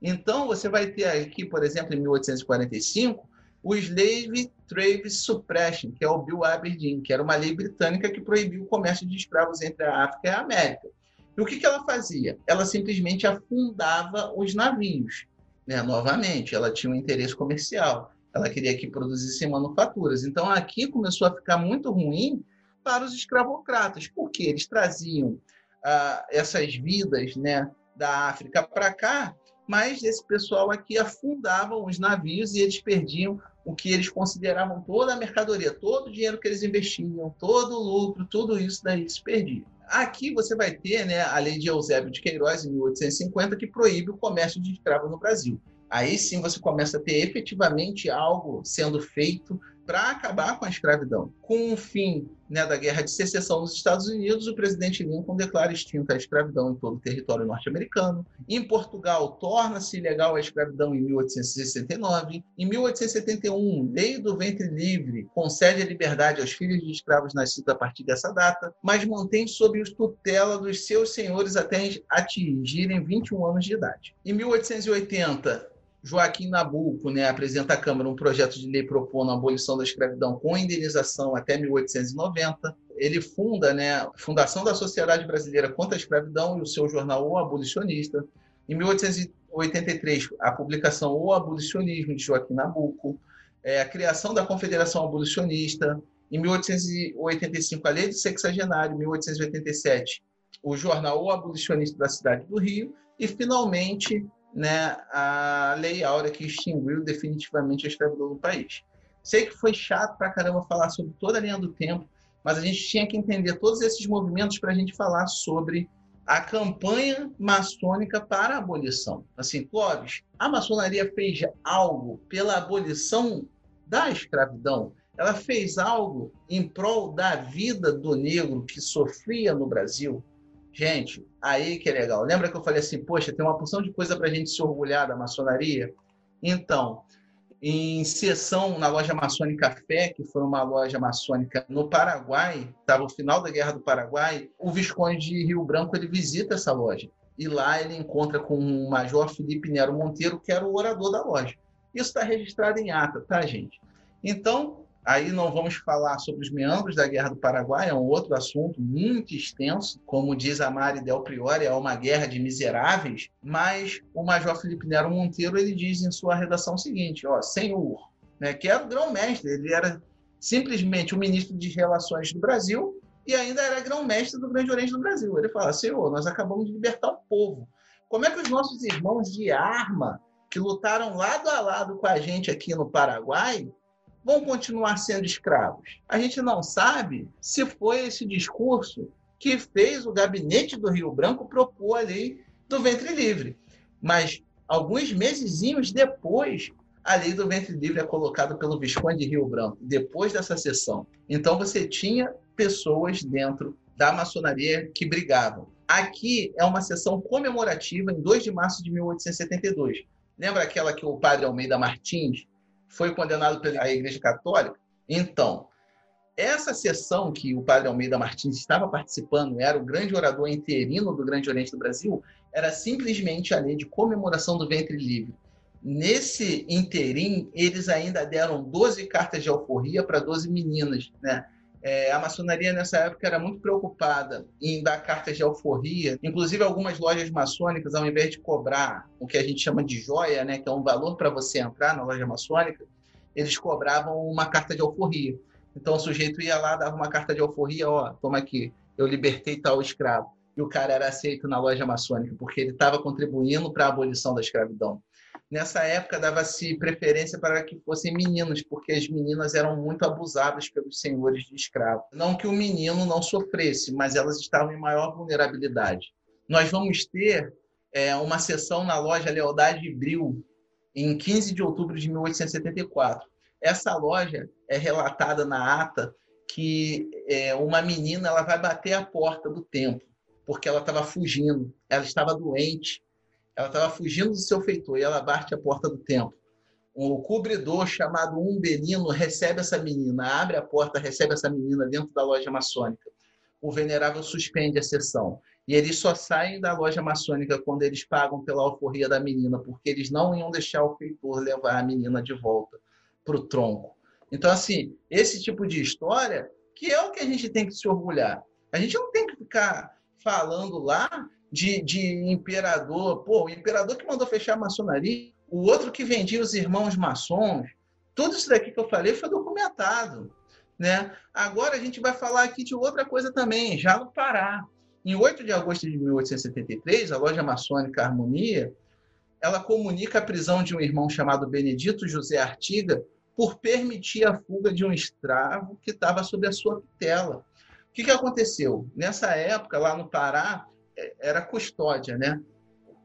Então, você vai ter aqui, por exemplo, em 1845, o Slave Trade Suppression, que é o Bill Aberdeen, que era uma lei britânica que proibiu o comércio de escravos entre a África e a América. E o que, que ela fazia? Ela simplesmente afundava os navios. Né? Novamente, ela tinha um interesse comercial. Ela queria que produzissem manufaturas. Então, aqui começou a ficar muito ruim para os escravocratas, porque eles traziam ah, essas vidas né, da África para cá, mas esse pessoal aqui afundavam os navios e eles perdiam o que eles consideravam toda a mercadoria, todo o dinheiro que eles investiam, todo o lucro, tudo isso daí se perdia. Aqui você vai ter né, a lei de Eusébio de Queiroz, em 1850, que proíbe o comércio de escravos no Brasil. Aí sim você começa a ter efetivamente algo sendo feito para acabar com a escravidão. Com o fim né, da Guerra de Secessão nos Estados Unidos, o presidente Lincoln declara extinta a escravidão em todo o território norte-americano. Em Portugal, torna-se ilegal a escravidão em 1869. Em 1871, Lei do Ventre Livre concede a liberdade aos filhos de escravos nascidos a partir dessa data, mas mantém sob tutela dos seus senhores até atingirem 21 anos de idade. Em 1880, Joaquim Nabuco né, apresenta à Câmara um projeto de lei propondo a abolição da escravidão com indenização até 1890. Ele funda né, a Fundação da Sociedade Brasileira contra a Escravidão e o seu jornal O Abolicionista. Em 1883, a publicação O Abolicionismo de Joaquim Nabuco. É, a criação da Confederação Abolicionista. Em 1885, a Lei do Sexagenário. Em 1887, o jornal O Abolicionista da cidade do Rio. E, finalmente, né, a Lei Áurea que extinguiu definitivamente a escravidão no país. Sei que foi chato pra caramba falar sobre toda a linha do tempo, mas a gente tinha que entender todos esses movimentos para a gente falar sobre a campanha maçônica para a abolição. Assim, Clóvis, a maçonaria fez algo pela abolição da escravidão? Ela fez algo em prol da vida do negro que sofria no Brasil? Gente, aí que é legal. Lembra que eu falei assim, poxa, tem uma porção de coisa para a gente se orgulhar da maçonaria? Então, em sessão na loja maçônica Fé, que foi uma loja maçônica no Paraguai, estava o final da Guerra do Paraguai, o Visconde de Rio Branco ele visita essa loja. E lá ele encontra com o Major Felipe Nero Monteiro, que era o orador da loja. Isso está registrado em ata, tá, gente? Então, Aí não vamos falar sobre os meandros da Guerra do Paraguai, é um outro assunto muito extenso. Como diz a Mari Del Priori, é uma guerra de miseráveis. Mas o Major Felipe Nero Monteiro ele diz em sua redação o seguinte: ó, senhor, né, que era o grão-mestre, ele era simplesmente o ministro de Relações do Brasil e ainda era grão-mestre do Grande Oriente do Brasil. Ele fala: Senhor, nós acabamos de libertar o povo. Como é que os nossos irmãos de arma, que lutaram lado a lado com a gente aqui no Paraguai, vão continuar sendo escravos. A gente não sabe se foi esse discurso que fez o gabinete do Rio Branco propor a lei do ventre livre. Mas alguns mesezinhos depois, a lei do ventre livre é colocada pelo Visconde de Rio Branco, depois dessa sessão. Então você tinha pessoas dentro da maçonaria que brigavam. Aqui é uma sessão comemorativa em 2 de março de 1872. Lembra aquela que o padre Almeida Martins foi condenado pela Igreja Católica. Então, essa sessão que o padre Almeida Martins estava participando, era o grande orador interino do Grande Oriente do Brasil, era simplesmente a lei de comemoração do ventre livre. Nesse interim, eles ainda deram 12 cartas de alforria para 12 meninas, né? É, a maçonaria nessa época era muito preocupada em dar cartas de alforria. Inclusive, algumas lojas maçônicas, ao invés de cobrar o que a gente chama de joia, né, que é um valor para você entrar na loja maçônica, eles cobravam uma carta de alforria. Então, o sujeito ia lá, dava uma carta de alforria, ó, toma aqui, eu libertei tal escravo. E o cara era aceito na loja maçônica, porque ele estava contribuindo para a abolição da escravidão. Nessa época dava-se preferência para que fossem meninos, porque as meninas eram muito abusadas pelos senhores de escravos. Não que o menino não sofresse, mas elas estavam em maior vulnerabilidade. Nós vamos ter é, uma sessão na loja Lealdade Bril, em 15 de outubro de 1874. Essa loja é relatada na ata que é, uma menina ela vai bater a porta do templo, porque ela estava fugindo, ela estava doente, ela estava fugindo do seu feitor e ela bate a porta do templo. Um cobridor chamado Umbelino recebe essa menina, abre a porta, recebe essa menina dentro da loja maçônica. O venerável suspende a sessão. E eles só saem da loja maçônica quando eles pagam pela alforria da menina, porque eles não iam deixar o feitor levar a menina de volta para o tronco. Então, assim, esse tipo de história que é o que a gente tem que se orgulhar. A gente não tem que ficar falando lá de, de imperador. Pô, o imperador que mandou fechar a maçonaria, o outro que vendia os irmãos maçons. Tudo isso daqui que eu falei foi documentado. Né? Agora a gente vai falar aqui de outra coisa também, já no Pará. Em 8 de agosto de 1873, a loja maçônica Harmonia, ela comunica a prisão de um irmão chamado Benedito José Artiga por permitir a fuga de um escravo que estava sob a sua tutela. O que, que aconteceu? Nessa época, lá no Pará, era custódia, né?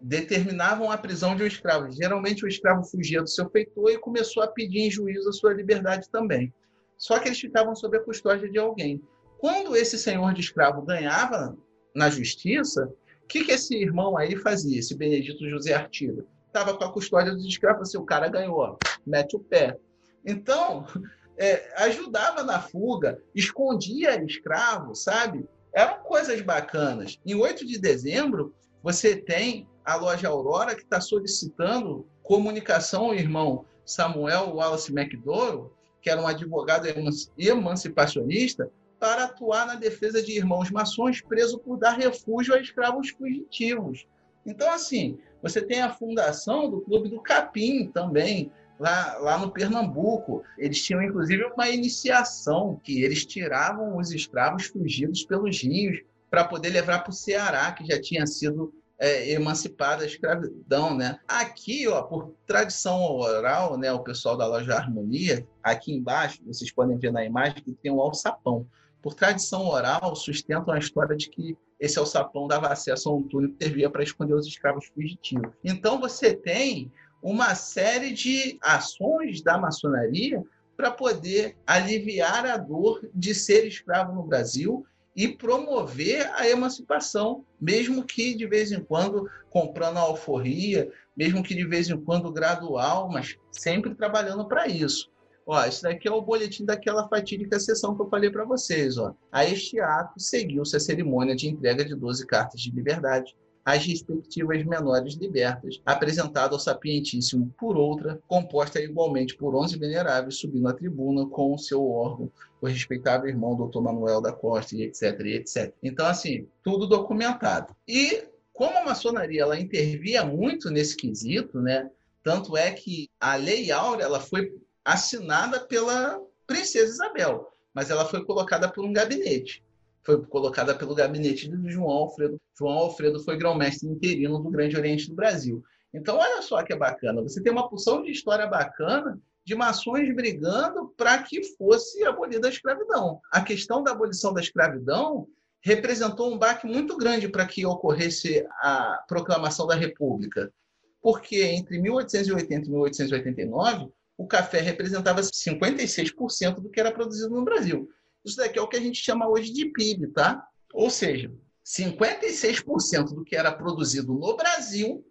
Determinavam a prisão de um escravo. Geralmente o escravo fugia do seu feitor e começou a pedir em juízo a sua liberdade também. Só que eles ficavam sob a custódia de alguém. Quando esse senhor de escravo ganhava na justiça, o que, que esse irmão aí fazia, esse Benedito José Artiga? Estava com a custódia dos escravos, assim, o cara ganhou, mete o pé. Então, é, ajudava na fuga, escondia escravo, sabe? Eram coisas bacanas. Em 8 de dezembro, você tem a loja Aurora que está solicitando comunicação ao irmão Samuel Wallace McDowell, que era um advogado emancipacionista, para atuar na defesa de irmãos maçons presos por dar refúgio a escravos fugitivos. Então, assim, você tem a fundação do Clube do Capim também, lá, lá no Pernambuco. Eles tinham, inclusive, uma iniciação que eles tiravam os escravos fugidos pelos rios para poder levar para o Ceará, que já tinha sido é, emancipada da escravidão, né? Aqui, ó, por tradição oral, né, o pessoal da loja Harmonia, aqui embaixo, vocês podem ver na imagem que tem um alçapão. Por tradição oral, sustentam a história de que esse alçapão dava acesso a um túnel que servia para esconder os escravos fugitivos. Então, você tem uma série de ações da maçonaria para poder aliviar a dor de ser escravo no Brasil e promover a emancipação, mesmo que de vez em quando comprando a alforria, mesmo que de vez em quando gradual, mas sempre trabalhando para isso. Ó, esse daqui é o boletim daquela fatídica sessão que eu falei para vocês. Ó. A este ato seguiu-se a cerimônia de entrega de 12 cartas de liberdade, as respectivas menores libertas, apresentado ao sapientíssimo por outra, composta igualmente por onze veneráveis, subindo à tribuna com o seu órgão, o respeitável irmão Dr. Manuel da Costa, e etc, e etc. Então, assim, tudo documentado. E como a maçonaria ela intervia muito nesse quesito, né? Tanto é que a Lei Áurea ela foi assinada pela princesa Isabel, mas ela foi colocada por um gabinete foi colocada pelo gabinete do João Alfredo. João Alfredo foi grão-mestre interino do Grande Oriente do Brasil. Então, olha só que é bacana. Você tem uma porção de história bacana de mações brigando para que fosse abolida a escravidão. A questão da abolição da escravidão representou um baque muito grande para que ocorresse a proclamação da República. Porque entre 1880 e 1889, o café representava 56% do que era produzido no Brasil. Isso daqui é o que a gente chama hoje de PIB, tá? Ou seja, 56% do que era produzido no Brasil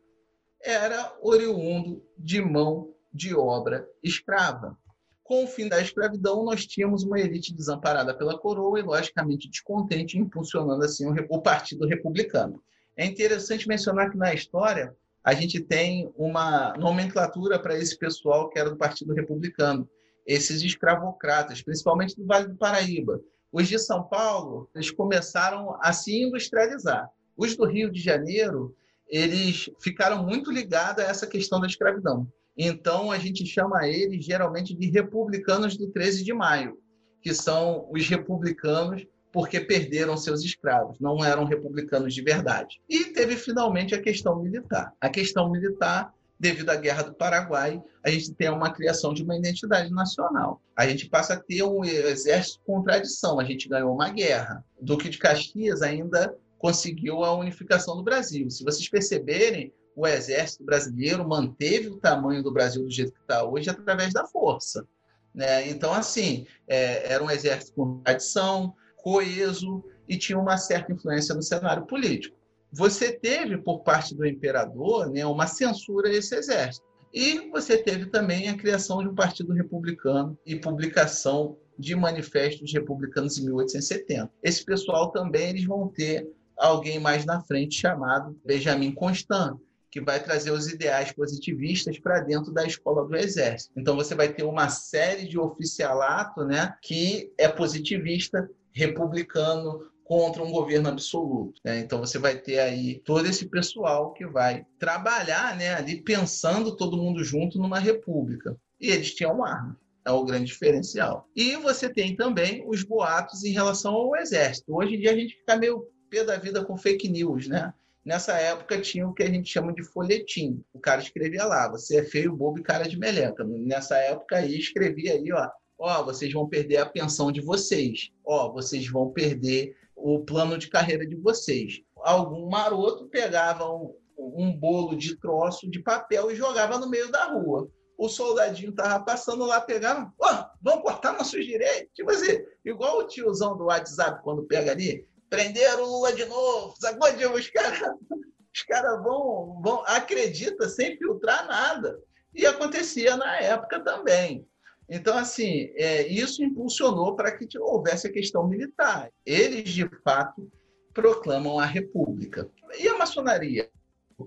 era oriundo de mão de obra escrava. Com o fim da escravidão, nós tínhamos uma elite desamparada pela coroa e, logicamente, descontente, impulsionando assim o Partido Republicano. É interessante mencionar que na história a gente tem uma nomenclatura para esse pessoal que era do Partido Republicano esses escravocratas, principalmente do Vale do Paraíba. Os de São Paulo, eles começaram a se industrializar. Os do Rio de Janeiro, eles ficaram muito ligados a essa questão da escravidão. Então, a gente chama eles geralmente de republicanos do 13 de maio, que são os republicanos porque perderam seus escravos, não eram republicanos de verdade. E teve finalmente a questão militar. A questão militar devido à Guerra do Paraguai, a gente tem uma criação de uma identidade nacional. A gente passa a ter um exército com tradição, a gente ganhou uma guerra. O Duque de Caxias ainda conseguiu a unificação do Brasil. Se vocês perceberem, o exército brasileiro manteve o tamanho do Brasil do jeito que está hoje através da força. Né? Então, assim, é, era um exército com tradição, coeso e tinha uma certa influência no cenário político. Você teve, por parte do imperador, né, uma censura a esse exército. E você teve também a criação de um partido republicano e publicação de manifestos republicanos em 1870. Esse pessoal também eles vão ter alguém mais na frente chamado Benjamin Constant, que vai trazer os ideais positivistas para dentro da escola do exército. Então você vai ter uma série de oficialato, né, que é positivista, republicano, contra um governo absoluto. Né? Então você vai ter aí todo esse pessoal que vai trabalhar, né, ali pensando todo mundo junto numa república. E eles tinham armas. É o grande diferencial. E você tem também os boatos em relação ao exército. Hoje em dia a gente fica meio pé da vida com fake news, né? Nessa época tinha o que a gente chama de folhetim. O cara escrevia lá, você é feio, bobo e cara de meleca. Nessa época aí escrevia aí, ó, ó, vocês vão perder a pensão de vocês. Ó, vocês vão perder o plano de carreira de vocês. Algum maroto pegava um, um bolo de troço de papel e jogava no meio da rua. O soldadinho tava passando lá, pegava, ó, vão cortar nossos direitos. Tipo assim, igual o tiozão do WhatsApp quando pega ali, prenderam o Lula de novo, sacou? Os caras os vão, vão, acredita sem filtrar nada. E acontecia na época também. Então, assim, é, isso impulsionou para que houvesse a questão militar. Eles, de fato, proclamam a República. E a maçonaria,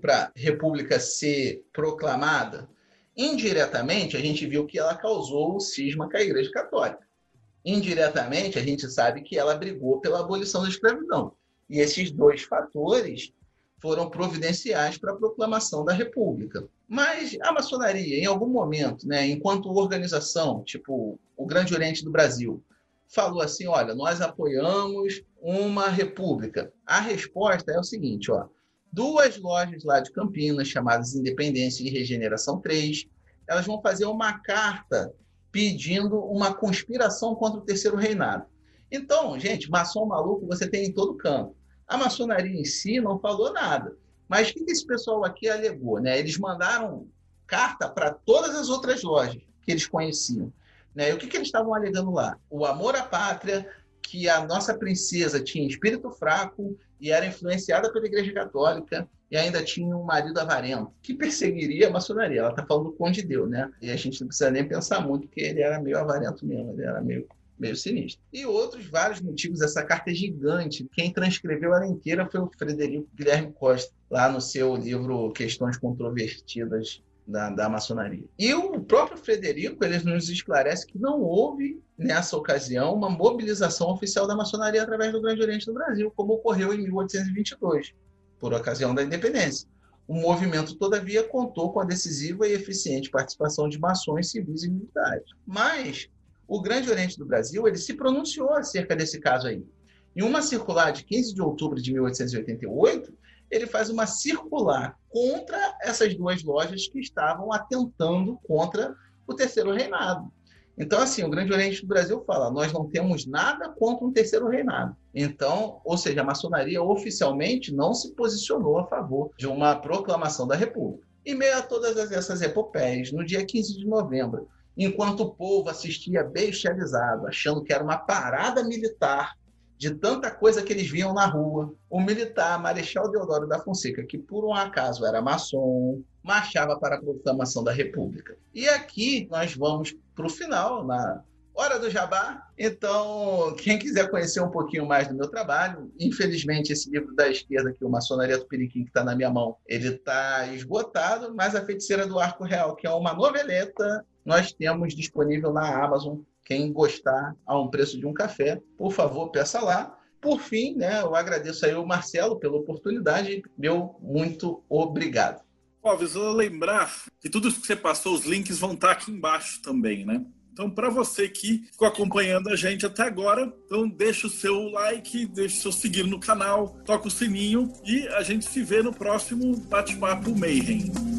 para a República ser proclamada, indiretamente, a gente viu que ela causou o cisma com a Igreja Católica indiretamente, a gente sabe que ela brigou pela abolição da escravidão. E esses dois fatores foram providenciais para a proclamação da República. Mas a maçonaria, em algum momento, né, enquanto organização, tipo o Grande Oriente do Brasil, falou assim: olha, nós apoiamos uma república. A resposta é o seguinte: ó, duas lojas lá de Campinas, chamadas Independência e Regeneração 3, elas vão fazer uma carta pedindo uma conspiração contra o terceiro reinado. Então, gente, maçom maluco você tem em todo canto. A maçonaria em si não falou nada. Mas o que esse pessoal aqui alegou? Né? Eles mandaram carta para todas as outras lojas que eles conheciam. Né? E o que, que eles estavam alegando lá? O amor à pátria, que a nossa princesa tinha espírito fraco e era influenciada pela Igreja Católica e ainda tinha um marido avarento que perseguiria a maçonaria. Ela está falando com de Deus, né? E a gente não precisa nem pensar muito que ele era meio avarento mesmo, ele era meio meio sinistro. E outros vários motivos. Essa carta é gigante. Quem transcreveu ela inteira foi o Frederico Guilherme Costa, lá no seu livro Questões Controvertidas da, da maçonaria. E o próprio Frederico ele nos esclarece que não houve, nessa ocasião, uma mobilização oficial da maçonaria através do Grande Oriente do Brasil, como ocorreu em 1822, por ocasião da independência. O movimento, todavia, contou com a decisiva e eficiente participação de maçons civis e militares. Mas o Grande Oriente do Brasil ele se pronunciou acerca desse caso aí. Em uma circular de 15 de outubro de 1888, ele faz uma circular contra essas duas lojas que estavam atentando contra o terceiro reinado. Então, assim, o Grande Oriente do Brasil fala: nós não temos nada contra um terceiro reinado. Então, ou seja, a maçonaria oficialmente não se posicionou a favor de uma proclamação da República. Em meio a todas essas epopeias, no dia 15 de novembro, enquanto o povo assistia bestializado, achando que era uma parada militar de tanta coisa que eles viam na rua. O militar Marechal Deodoro da Fonseca, que por um acaso era maçom, marchava para a proclamação da República. E aqui nós vamos para o final, na hora do jabá. Então, quem quiser conhecer um pouquinho mais do meu trabalho, infelizmente esse livro da esquerda aqui, o Maçonaria do Periquim, que está na minha mão, ele está esgotado, mas A Feiticeira do Arco Real, que é uma noveleta, nós temos disponível na Amazon quem gostar a um preço de um café, por favor, peça lá. Por fim, né, eu agradeço aí o Marcelo pela oportunidade. Meu muito obrigado. Alves, eu lembrar que tudo que você passou, os links vão estar aqui embaixo também, né? Então, para você que ficou acompanhando a gente até agora, então deixa o seu like, deixa o seu seguir no canal, toca o sininho e a gente se vê no próximo Bate-Papo Mayhem.